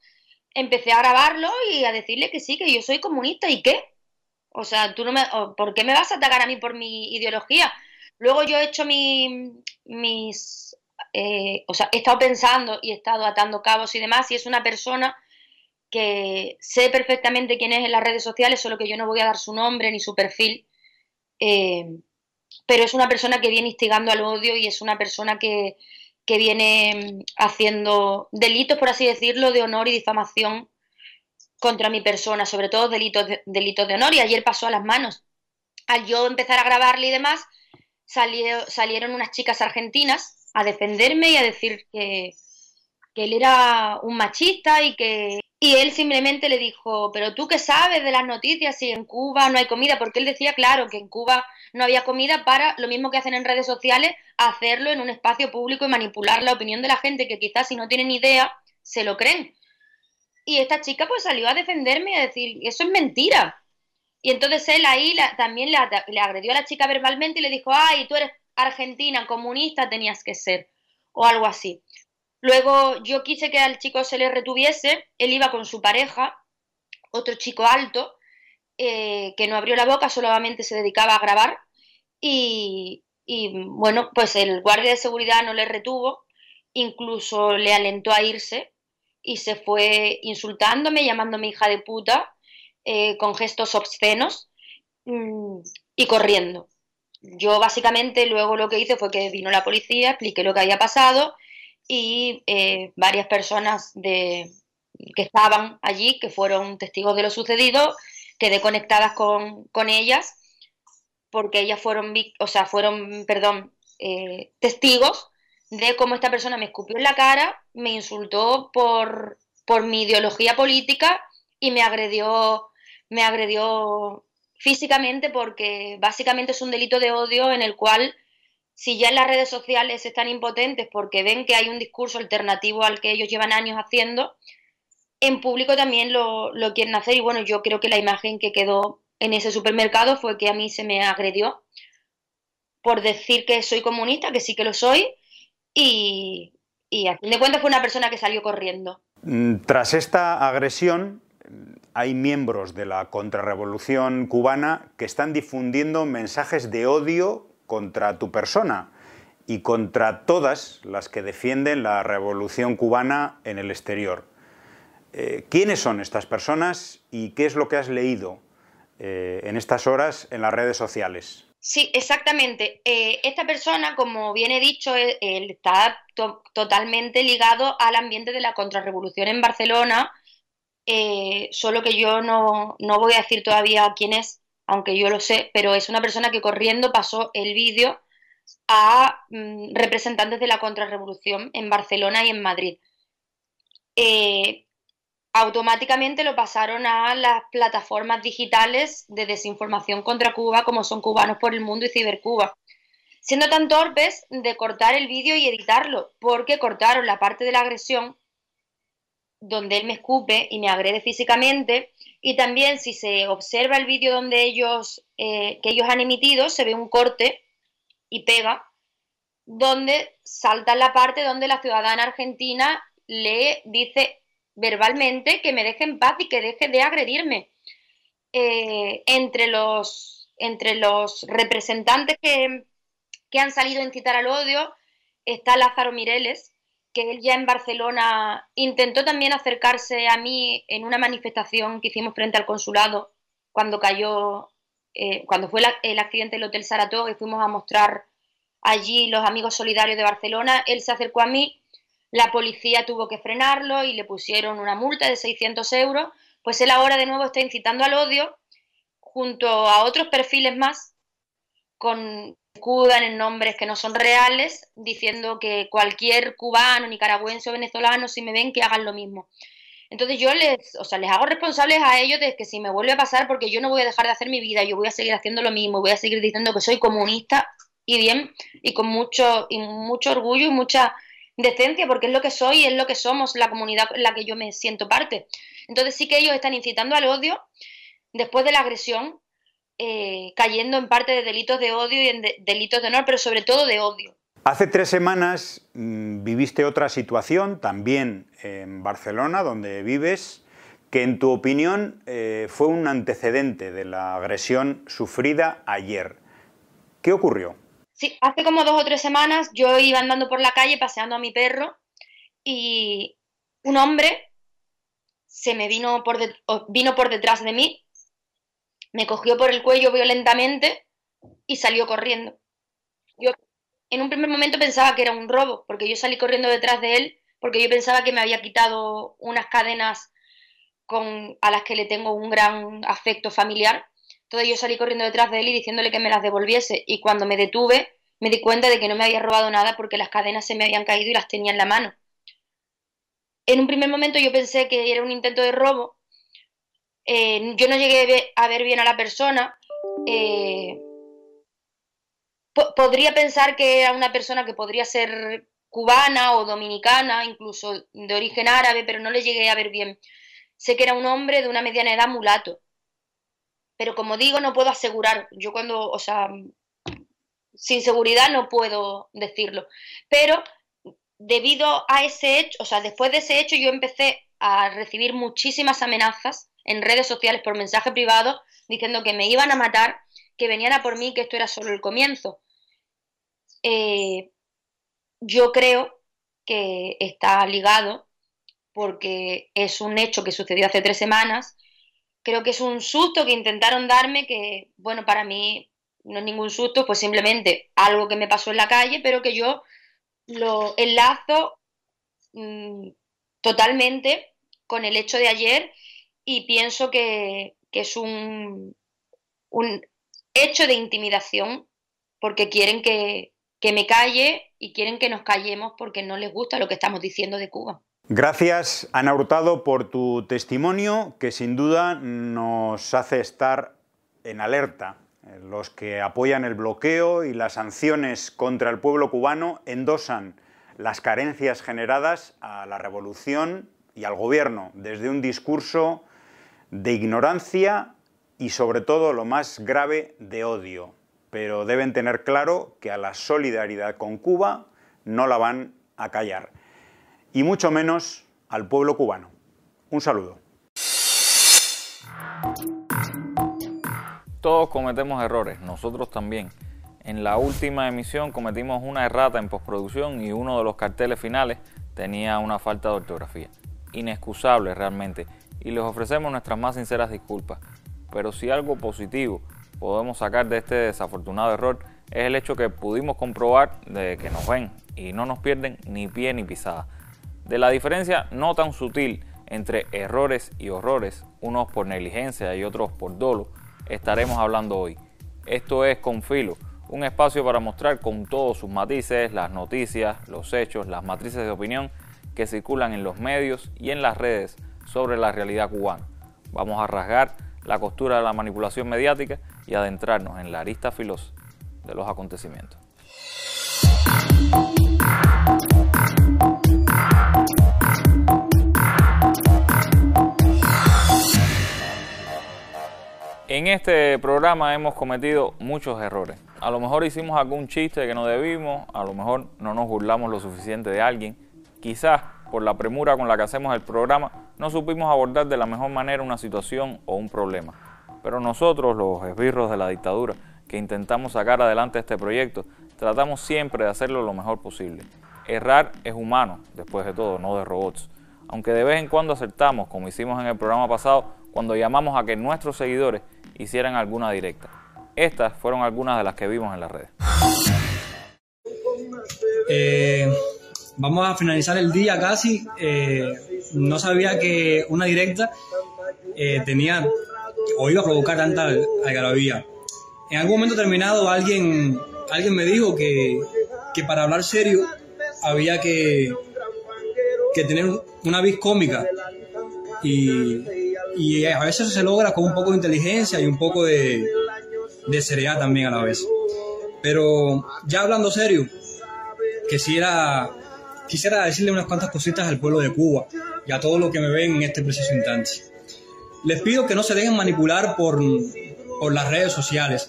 empecé a grabarlo y a decirle que sí, que yo soy comunista y qué. O sea, tú no me, ¿por qué me vas a atacar a mí por mi ideología? Luego yo he hecho mi, mis, eh, o sea, he estado pensando y he estado atando cabos y demás y es una persona que sé perfectamente quién es en las redes sociales, solo que yo no voy a dar su nombre ni su perfil, eh, pero es una persona que viene instigando al odio y es una persona que, que viene mm, haciendo delitos, por así decirlo, de honor y difamación contra mi persona, sobre todo delitos de, delitos de honor, y ayer pasó a las manos. Al yo empezar a grabarle y demás, salieron unas chicas argentinas a defenderme y a decir que, que él era un machista y que y él simplemente le dijo, pero tú qué sabes de las noticias si en Cuba no hay comida, porque él decía, claro, que en Cuba no había comida para lo mismo que hacen en redes sociales, hacerlo en un espacio público y manipular la opinión de la gente que quizás si no tienen idea, se lo creen. Y esta chica pues salió a defenderme y a decir, eso es mentira. Y entonces él ahí también le, le agredió a la chica verbalmente y le dijo, ay, tú eres argentina, comunista, tenías que ser, o algo así. Luego yo quise que al chico se le retuviese, él iba con su pareja, otro chico alto, eh, que no abrió la boca, solamente se dedicaba a grabar y, bueno, pues el guardia de seguridad no le retuvo, incluso le alentó a irse y se fue insultándome, llamándome hija de puta, eh, con gestos obscenos mm, y corriendo. Yo básicamente luego lo que hice fue que vino la policía, expliqué lo que había pasado y eh, varias personas de, que estaban allí, que fueron testigos de lo sucedido, quedé conectadas con, con ellas porque ellas fueron, o sea, fueron, perdón, eh, testigos de cómo esta persona me escupió en la cara, me insultó por, por mi ideología política y me agredió, me agredió físicamente porque básicamente es un delito de odio en el cual si ya en las redes sociales están impotentes porque ven que hay un discurso alternativo al que ellos llevan años haciendo, en público también lo, quieren hacer y bueno, yo creo que la imagen que quedó en ese supermercado fue que a mí se me agredió por decir que soy comunista, que sí que lo soy, y, y a fin de cuentas fue una persona que salió corriendo. Mm, tras esta agresión, hay miembros de la contrarrevolución cubana que están difundiendo mensajes de odio contra tu persona y contra todas las que defienden la revolución cubana en el exterior. Eh, ¿Quiénes son estas personas y qué es lo que has leído eh, en estas horas en las redes sociales? Sí, exactamente. Eh, esta persona, como bien he dicho, está totalmente ligado al ambiente de la contrarrevolución en Barcelona, solo que yo no, no voy a decir todavía quién es, aunque yo lo sé, pero es una persona que corriendo pasó el vídeo a mm, representantes de la contrarrevolución en Barcelona y en Madrid. Automáticamente lo pasaron a las plataformas digitales de desinformación contra Cuba, como son Cubanos por el Mundo y Cibercuba, siendo tan torpes de cortar el vídeo y editarlo, porque cortaron la parte de la agresión donde él me escupe y me agrede físicamente y también si se observa el vídeo donde ellos eh, que ellos han emitido se ve un corte y pega donde salta la parte donde la ciudadana argentina le dice verbalmente que me deje en paz y que deje de agredirme eh, entre los entre los representantes que, que han salido a incitar al odio está Lázaro Mireles que él ya en Barcelona intentó también acercarse a mí en una manifestación que hicimos frente al consulado cuando cayó, eh, cuando fue el accidente del Hotel Saratoga y fuimos a mostrar allí los amigos solidarios de Barcelona. Él se acercó a mí, la policía tuvo que frenarlo y le pusieron una multa de 600 euros. Pues él ahora de nuevo está incitando al odio junto a otros perfiles más con escudan en nombres que no son reales, diciendo que cualquier cubano, nicaragüense o venezolano, si me ven, que hagan lo mismo. Entonces yo les, o sea, les hago responsables a ellos de que si me vuelve a pasar, porque yo no voy a dejar de hacer mi vida, yo voy a seguir haciendo lo mismo, voy a seguir diciendo que soy comunista y bien, y con mucho, y mucho orgullo y mucha decencia, porque es lo que soy, es lo que somos, la comunidad en la que yo me siento parte. Entonces sí que ellos están incitando al odio después de la agresión eh, cayendo en parte de delitos de odio y en delitos de honor, pero sobre todo de odio. Hace tres semanas mm, viviste otra situación, también en Barcelona, donde vives, que en tu opinión eh, fue un antecedente de la agresión sufrida ayer. ¿Qué ocurrió? Sí, hace como dos o tres semanas yo iba andando por la calle paseando a mi perro y un hombre se me vino por, vino por detrás de mí me cogió por el cuello violentamente y salió corriendo. Yo en un primer momento pensaba que era un robo, porque yo salí corriendo detrás de él, porque yo pensaba que me había quitado unas cadenas con, a las que le tengo un gran afecto familiar. Entonces yo salí corriendo detrás de él y diciéndole que me las devolviese. Y cuando me detuve, me di cuenta de que no me había robado nada porque las cadenas se me habían caído y las tenía en la mano. En un primer momento yo pensé que era un intento de robo. Eh, yo no llegué a ver bien a la persona. Eh, podría pensar que era una persona que podría ser cubana o dominicana, incluso de origen árabe, pero no le llegué a ver bien. Sé que era un hombre de una mediana edad mulato. Pero como digo, no puedo asegurar. Yo cuando, o sea, sin seguridad no puedo decirlo. Pero debido a ese hecho, o sea, después de ese hecho yo empecé a recibir muchísimas amenazas en redes sociales por mensaje privado diciendo que me iban a matar, que venían a por mí, que esto era solo el comienzo. Eh, yo creo que está ligado porque es un hecho que sucedió hace tres semanas. Creo que es un susto que intentaron darme que, bueno, para mí no es ningún susto, pues simplemente algo que me pasó en la calle, pero que yo lo enlazo mm, totalmente con el hecho de ayer y pienso que, es un, un hecho de intimidación porque quieren que, que me calle y quieren que nos callemos porque no les gusta lo que estamos diciendo de Cuba. Gracias, Ana Hurtado, por tu testimonio que sin duda nos hace estar en alerta. Los que apoyan el bloqueo y las sanciones contra el pueblo cubano endosan las carencias generadas a la revolución y al gobierno desde un discurso de ignorancia y sobre todo lo más grave de odio pero deben tener claro que a la solidaridad con Cuba no la van a callar, y mucho menos al pueblo cubano. Un saludo. Todos cometemos errores, nosotros también. En la última emisión cometimos una errata en postproducción y uno de los carteles finales tenía una falta de ortografía. Inexcusable realmente. Y les ofrecemos nuestras más sinceras disculpas. Pero si algo positivo podemos sacar de este desafortunado error es el hecho que pudimos comprobar de que nos ven y no nos pierden ni pie ni pisada. De la diferencia no tan sutil entre errores y horrores, unos por negligencia y otros por dolo, estaremos hablando hoy. Esto es Confilo, un espacio para mostrar con todos sus matices las noticias, los hechos, las matrices de opinión que circulan en los medios y en las redes sobre la realidad cubana. Vamos a rasgar la costura de la manipulación mediática y adentrarnos en la arista filosa de los acontecimientos. En este programa hemos cometido muchos errores. A lo mejor hicimos algún chiste que no debimos, a lo mejor no nos burlamos lo suficiente de alguien. Quizás por la premura con la que hacemos el programa no supimos abordar de la mejor manera una situación o un problema. Pero nosotros, los esbirros de la dictadura, que intentamos sacar adelante este proyecto, tratamos siempre de hacerlo lo mejor posible. Errar es humano, después de todo, no de robots. Aunque de vez en cuando acertamos, como hicimos en el programa pasado, cuando llamamos a que nuestros seguidores hicieran alguna directa. Estas fueron algunas de las que vimos en las redes. Eh, vamos a finalizar el día casi. Eh, no sabía que una directa eh, tenía o iba a provocar tanta algarabía. En algún momento terminado alguien, alguien me dijo que, que para hablar serio había que, que tener una vis cómica y, y, a veces se logra con un poco de inteligencia y un poco de, de seriedad también a la vez. Pero ya hablando serio, quisiera, quisiera decirle unas cuantas cositas al pueblo de Cuba y a todos los que me ven en este preciso instante les pido que no se dejen manipular por, por las redes sociales.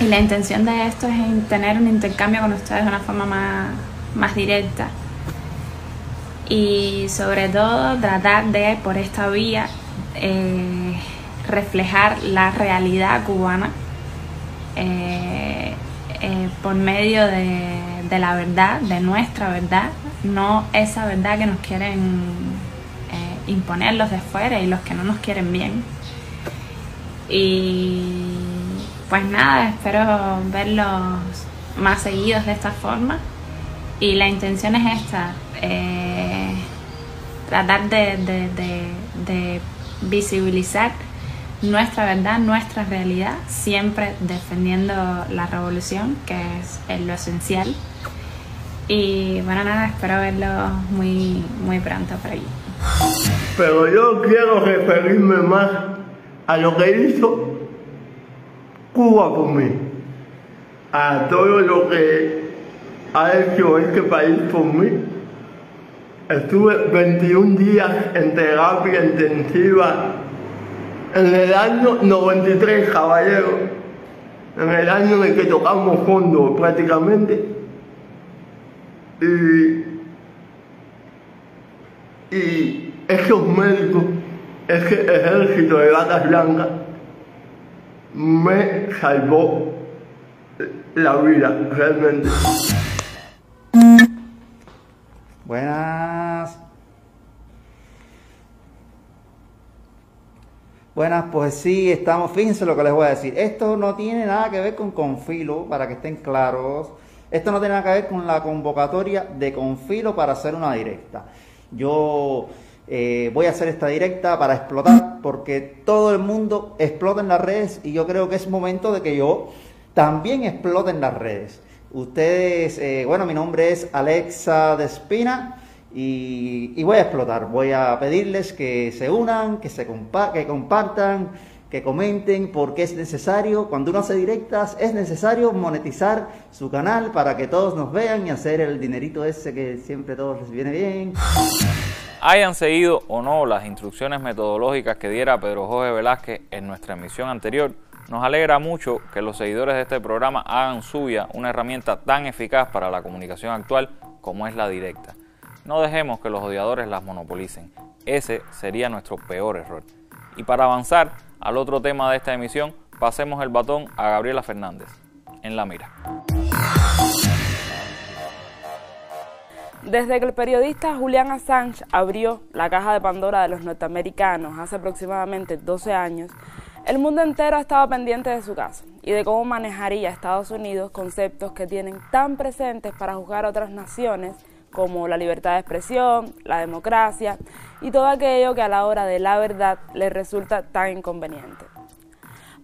Y la intención de esto es tener un intercambio con ustedes de una forma más, más directa. Y sobre todo tratar de, por esta vía, eh, reflejar la realidad cubana eh, eh, por medio de, de la verdad, de nuestra verdad, no esa verdad que nos quieren imponer los de fuera y los que no nos quieren bien. Y pues nada, espero verlos más seguidos de esta forma. Y la intención es esta, tratar de visibilizar nuestra verdad, nuestra realidad, siempre defendiendo la revolución, que es, lo esencial. Y bueno, nada, espero verlo muy, muy pronto por allí. Pero yo quiero referirme más a lo que hizo Cuba por mí, a todo lo que ha hecho este país por mí. Estuve 21 días en terapia intensiva en el año 93, caballero, en el año en el que tocamos fondo prácticamente. Y y esos médicos, ese ejército de vacas blancas, me salvó la vida realmente. Buenas. Buenas, pues sí, estamos, fíjense lo que les voy a decir. Esto no tiene nada que ver con Confilo, para que estén claros. Esto no tiene nada que ver con la convocatoria de Confilo para hacer una directa. Yo eh, voy a hacer esta directa para explotar, porque todo el mundo explota en las redes y yo creo que es momento de que yo también explote en las redes. Ustedes, eh, bueno, mi nombre es Alexa Despina y, y voy a explotar. Voy a pedirles que se unan, que se compa- que compartan, que comenten, porque es necesario, cuando uno hace directas, es necesario monetizar su canal para que todos nos vean y hacer el dinerito ese que siempre todos les viene bien. Hayan seguido o no las instrucciones metodológicas que diera Pedro Jorge Velázquez en nuestra emisión anterior, nos alegra mucho que los seguidores de este programa hagan suya una herramienta tan eficaz para la comunicación actual como es la directa. No dejemos que los odiadores las monopolicen. Ese sería nuestro peor error. Y para avanzar al otro tema de esta emisión, pasemos el batón a Gabriela Fernández. En la mira. Desde que el periodista Julian Assange abrió la caja de Pandora de los norteamericanos hace aproximadamente 12 años, el mundo entero estaba pendiente de su caso y de cómo manejaría Estados Unidos conceptos que tienen tan presentes para juzgar a otras naciones como la libertad de expresión, la democracia y todo aquello que a la hora de la verdad les resulta tan inconveniente.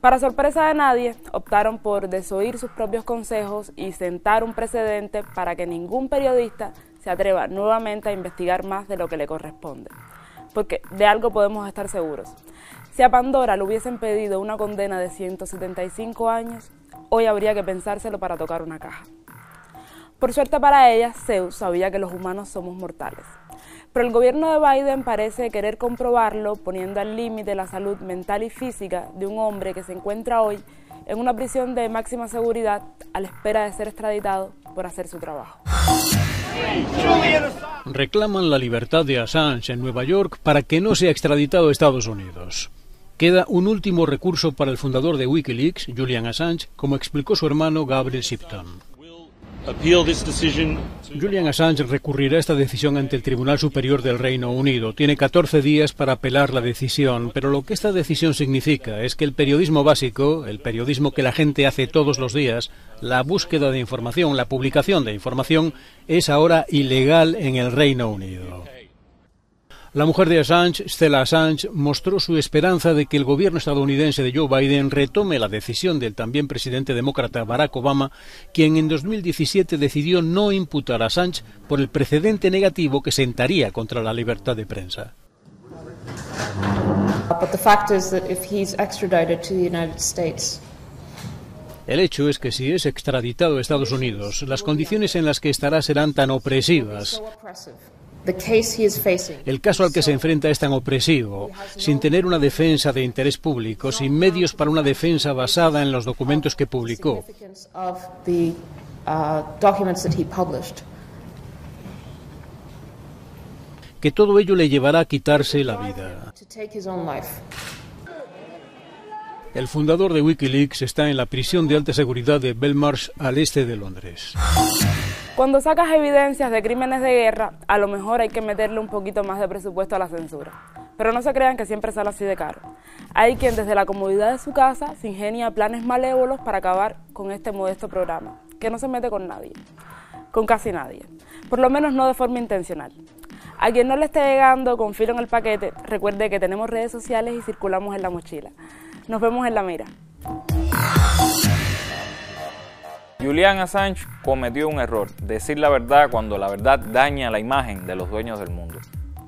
Para sorpresa de nadie, optaron por desoír sus propios consejos y sentar un precedente para que ningún periodista se atreva nuevamente a investigar más de lo que le corresponde. Porque de algo podemos estar seguros. Si a Pandora le hubiesen pedido una condena de 175 años, hoy habría que pensárselo para tocar una caja. Por suerte para ella, Zeus sabía que los humanos somos mortales. Pero el gobierno de Biden parece querer comprobarlo poniendo al límite la salud mental y física de un hombre que se encuentra hoy en una prisión de máxima seguridad a la espera de ser extraditado por hacer su trabajo. Reclaman la libertad de Assange en Nueva York para que no sea extraditado a Estados Unidos. Queda un último recurso para el fundador de Wikileaks, Julian Assange, como explicó su hermano Gabriel Shipton. Julian Assange recurrirá esta decisión ante el Tribunal Superior del Reino Unido. Tiene 14 días para apelar la decisión, pero lo que esta decisión significa es que el periodismo básico, el periodismo que la gente hace todos los días, la búsqueda de información, la publicación de información, es ahora ilegal en el Reino Unido. La mujer de Assange, Stella Assange, mostró su esperanza de que el gobierno estadounidense de Joe Biden retome la decisión del también presidente demócrata Barack Obama, quien en 2017 decidió no imputar a Assange por el precedente negativo que sentaría contra la libertad de prensa. El hecho es que si es extraditado a Estados Unidos, las condiciones en las que estará serán tan opresivas. The case he is facing El caso al que se enfrenta es tan opresivo, sin tener una defensa de interés público, sin medios para una defensa basada en los documentos que publicó. uh, que todo ello le llevará a quitarse la vida. El fundador de Wikileaks está en la prisión de alta seguridad de Belmarsh al este de Londres. Cuando sacas evidencias de crímenes de guerra, a lo mejor hay que meterle un poquito más de presupuesto a la censura. Pero no se crean que siempre sale así de caro. Hay quien desde la comodidad de su casa se ingenia planes malévolos para acabar con este modesto programa. que no se mete con nadie, con casi nadie, por lo menos no de forma intencional. A quien no le esté llegando con en el paquete, recuerde que tenemos redes sociales y circulamos en la mochila. Nos vemos en la mira. Julian Assange cometió un error, decir la verdad cuando la verdad daña la imagen de los dueños del mundo.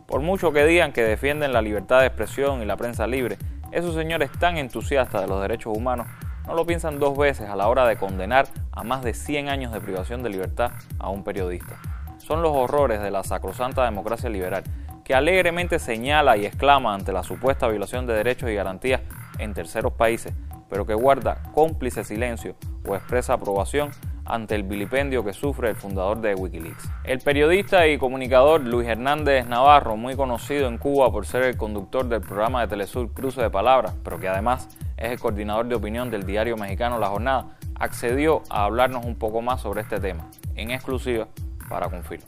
Por mucho que digan que defienden la libertad de expresión y la prensa libre, esos señores tan entusiastas de los derechos humanos no lo piensan dos veces a la hora de condenar a más de 100 años de privación de libertad a un periodista. Son los horrores de la sacrosanta democracia liberal, que alegremente señala y exclama ante la supuesta violación de derechos y garantías en terceros países, pero que guarda cómplice silencio o expresa aprobación ante el vilipendio que sufre el fundador de Wikileaks. El periodista y comunicador Luis Hernández Navarro, muy conocido en Cuba por ser el conductor del programa de Telesur Cruce de Palabras, pero que además es el coordinador de opinión del diario mexicano La Jornada, accedió a hablarnos un poco más sobre este tema, en exclusiva para Confilo.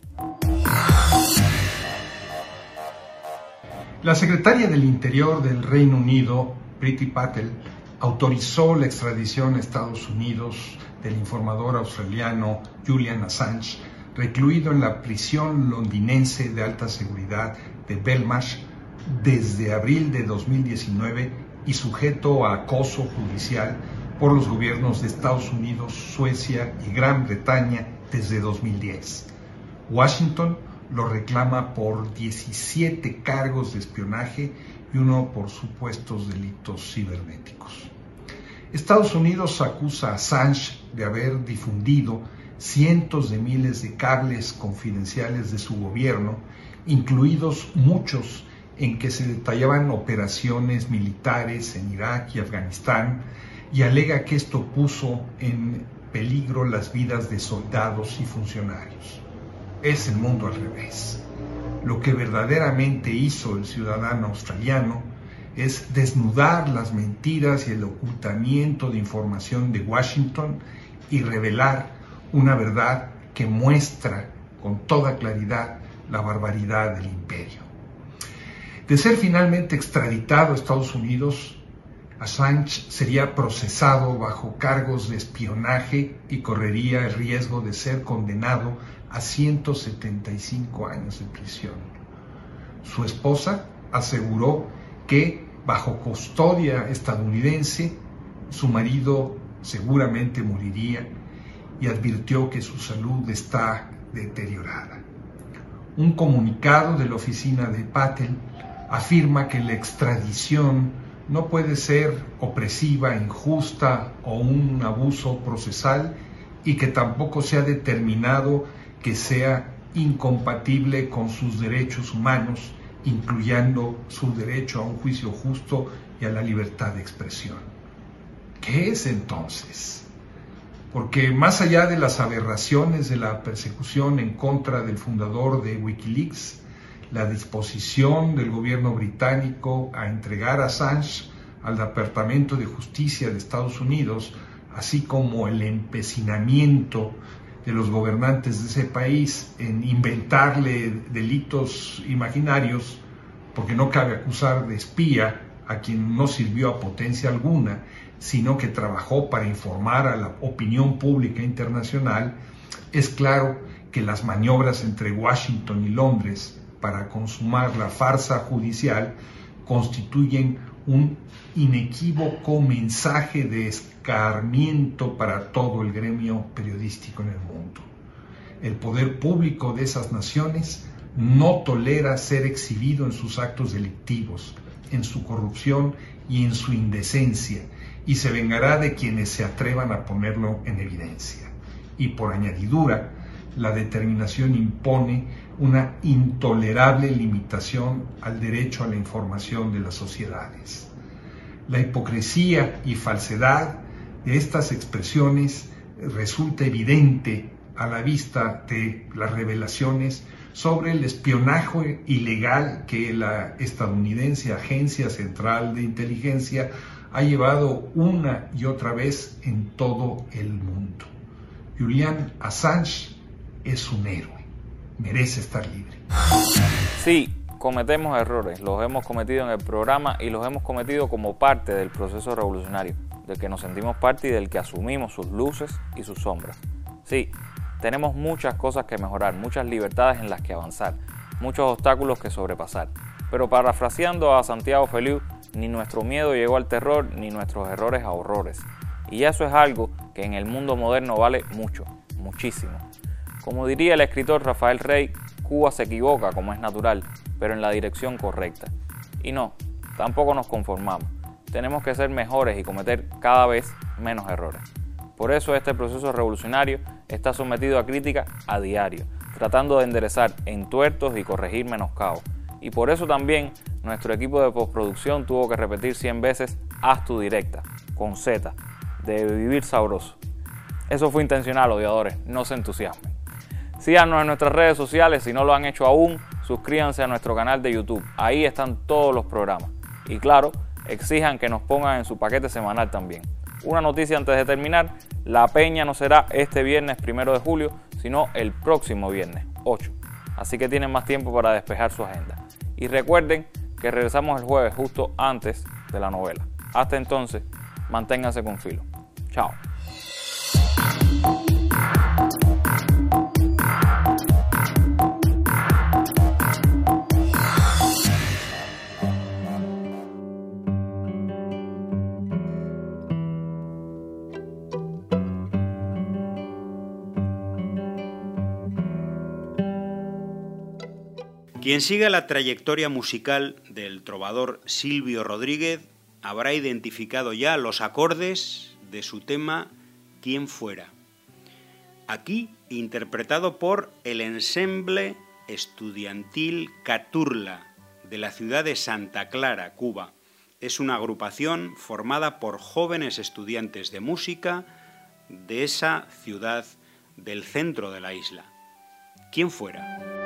La secretaria del Interior del Reino Unido, Priti Patel, autorizó la extradición a Estados Unidos del informador australiano Julian Assange, recluido en la prisión londinense de alta seguridad de Belmarsh desde abril de 2019 y sujeto a acoso judicial por los gobiernos de Estados Unidos, Suecia y Gran Bretaña desde 2010. Washington lo reclama por 17 cargos de espionaje y uno por supuestos delitos cibernéticos. Estados Unidos acusa a Assange de haber difundido cientos de miles de cables confidenciales de su gobierno, incluidos muchos en que se detallaban operaciones militares en Irak y Afganistán, y alega que esto puso en peligro las vidas de soldados y funcionarios. Es el mundo al revés. Lo que verdaderamente hizo el ciudadano australiano es desnudar las mentiras y el ocultamiento de información de Washington y revelar una verdad que muestra con toda claridad la barbaridad del imperio. De ser finalmente extraditado a Estados Unidos, Assange sería procesado bajo cargos de espionaje y correría el riesgo de ser condenado a 175 años de prisión. Su esposa aseguró bajo custodia estadounidense su marido seguramente moriría y advirtió que su salud está deteriorada. Un comunicado de la oficina de Patel afirma que la extradición no puede ser opresiva, injusta o un abuso procesal y que tampoco se ha determinado que sea incompatible con sus derechos humanos, incluyendo su derecho a un juicio justo y a la libertad de expresión. ¿Qué es entonces? Porque más allá de las aberraciones de la persecución en contra del fundador de Wikileaks, la disposición del gobierno británico a entregar a Assange al Departamento de Justicia de Estados Unidos, así como el empecinamiento de los gobernantes de ese país en inventarle delitos imaginarios, porque no cabe acusar de espía a quien no sirvió a potencia alguna, sino que trabajó para informar a la opinión pública internacional, es claro que las maniobras entre Washington y Londres para consumar la farsa judicial constituyen un inequívoco mensaje de escarmiento para todo el gremio periodístico en el mundo. El poder público de esas naciones no tolera ser exhibido en sus actos delictivos, en su corrupción y en su indecencia, y se vengará de quienes se atrevan a ponerlo en evidencia. Y por añadidura, la determinación impone una intolerable limitación al derecho a la información de las sociedades. La hipocresía y falsedad de estas expresiones resulta evidente a la vista de las revelaciones sobre el espionaje ilegal que la estadounidense Agencia Central de Inteligencia ha llevado una y otra vez en todo el mundo. Julian Assange es un héroe, merece estar libre. Sí, cometemos errores, los hemos cometido en el programa y los hemos cometido como parte del proceso revolucionario, del que nos sentimos parte y del que asumimos sus luces y sus sombras. Sí, tenemos muchas cosas que mejorar, muchas libertades en las que avanzar, muchos obstáculos que sobrepasar. Pero parafraseando a Santiago Feliu, ni nuestro miedo llegó al terror, ni nuestros errores a horrores. Y eso es algo que en el mundo moderno vale mucho, muchísimo. Como diría el escritor Rafael Rey, Cuba se equivoca como es natural, pero en la dirección correcta. Y no, tampoco nos conformamos. Tenemos que ser mejores y cometer cada vez menos errores. Por eso este proceso revolucionario está sometido a crítica a diario, tratando de enderezar entuertos y corregir menoscabos. Y por eso también nuestro equipo de postproducción tuvo que repetir 100 veces Haz tu directa, con Z, de vivir sabroso. Eso fue intencional, odiadores, no se entusiasmen. Síganos en nuestras redes sociales, si no lo han hecho aún, suscríbanse a nuestro canal de YouTube, ahí están todos los programas. Y claro, exijan que nos pongan en su paquete semanal también. Una noticia antes de terminar, la peña no será este viernes primero de julio, sino el próximo viernes, 8. Así que tienen más tiempo para despejar su agenda. Y recuerden que regresamos el jueves justo antes de la novela. Hasta entonces, manténganse con filo. Chao. Quien siga la trayectoria musical del trovador Silvio Rodríguez habrá identificado ya los acordes de su tema Quién fuera. Aquí interpretado por el ensemble estudiantil Caturla de la ciudad de Santa Clara, Cuba. Es una agrupación formada por jóvenes estudiantes de música de esa ciudad del centro de la isla. ¿Quién fuera?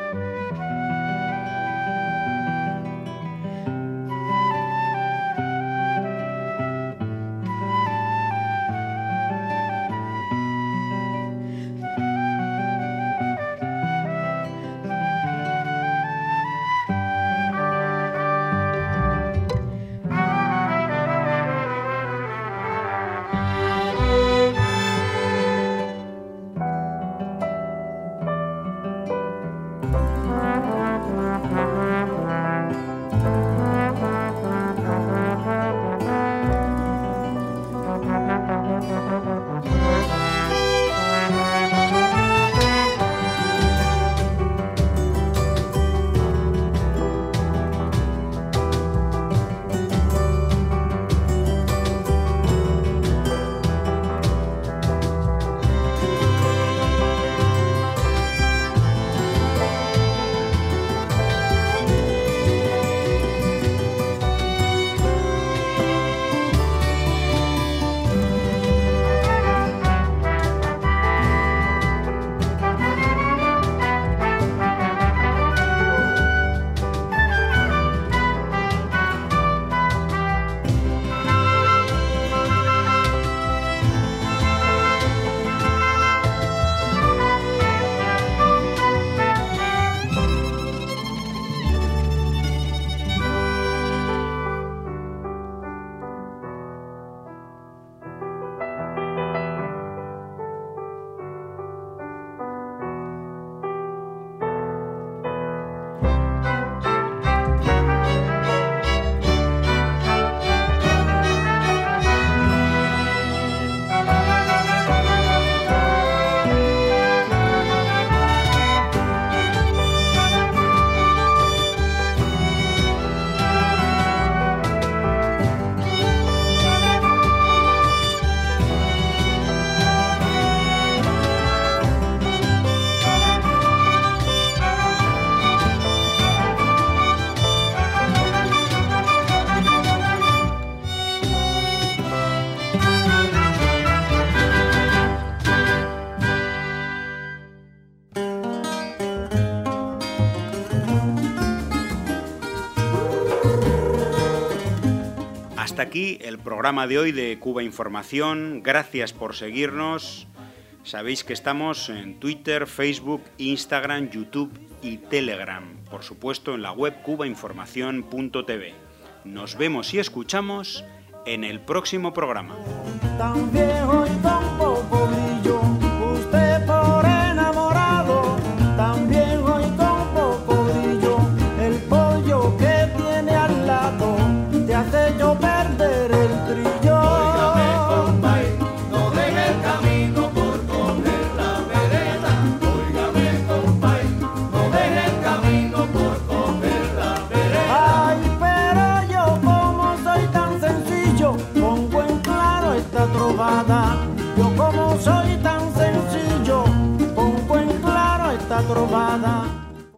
Aquí el programa de hoy de Cuba Información. Gracias por seguirnos. Sabéis que estamos en Twitter, Facebook, Instagram, YouTube y Telegram. Por supuesto en la web cubainformación.tv. Nos vemos y escuchamos en el próximo programa.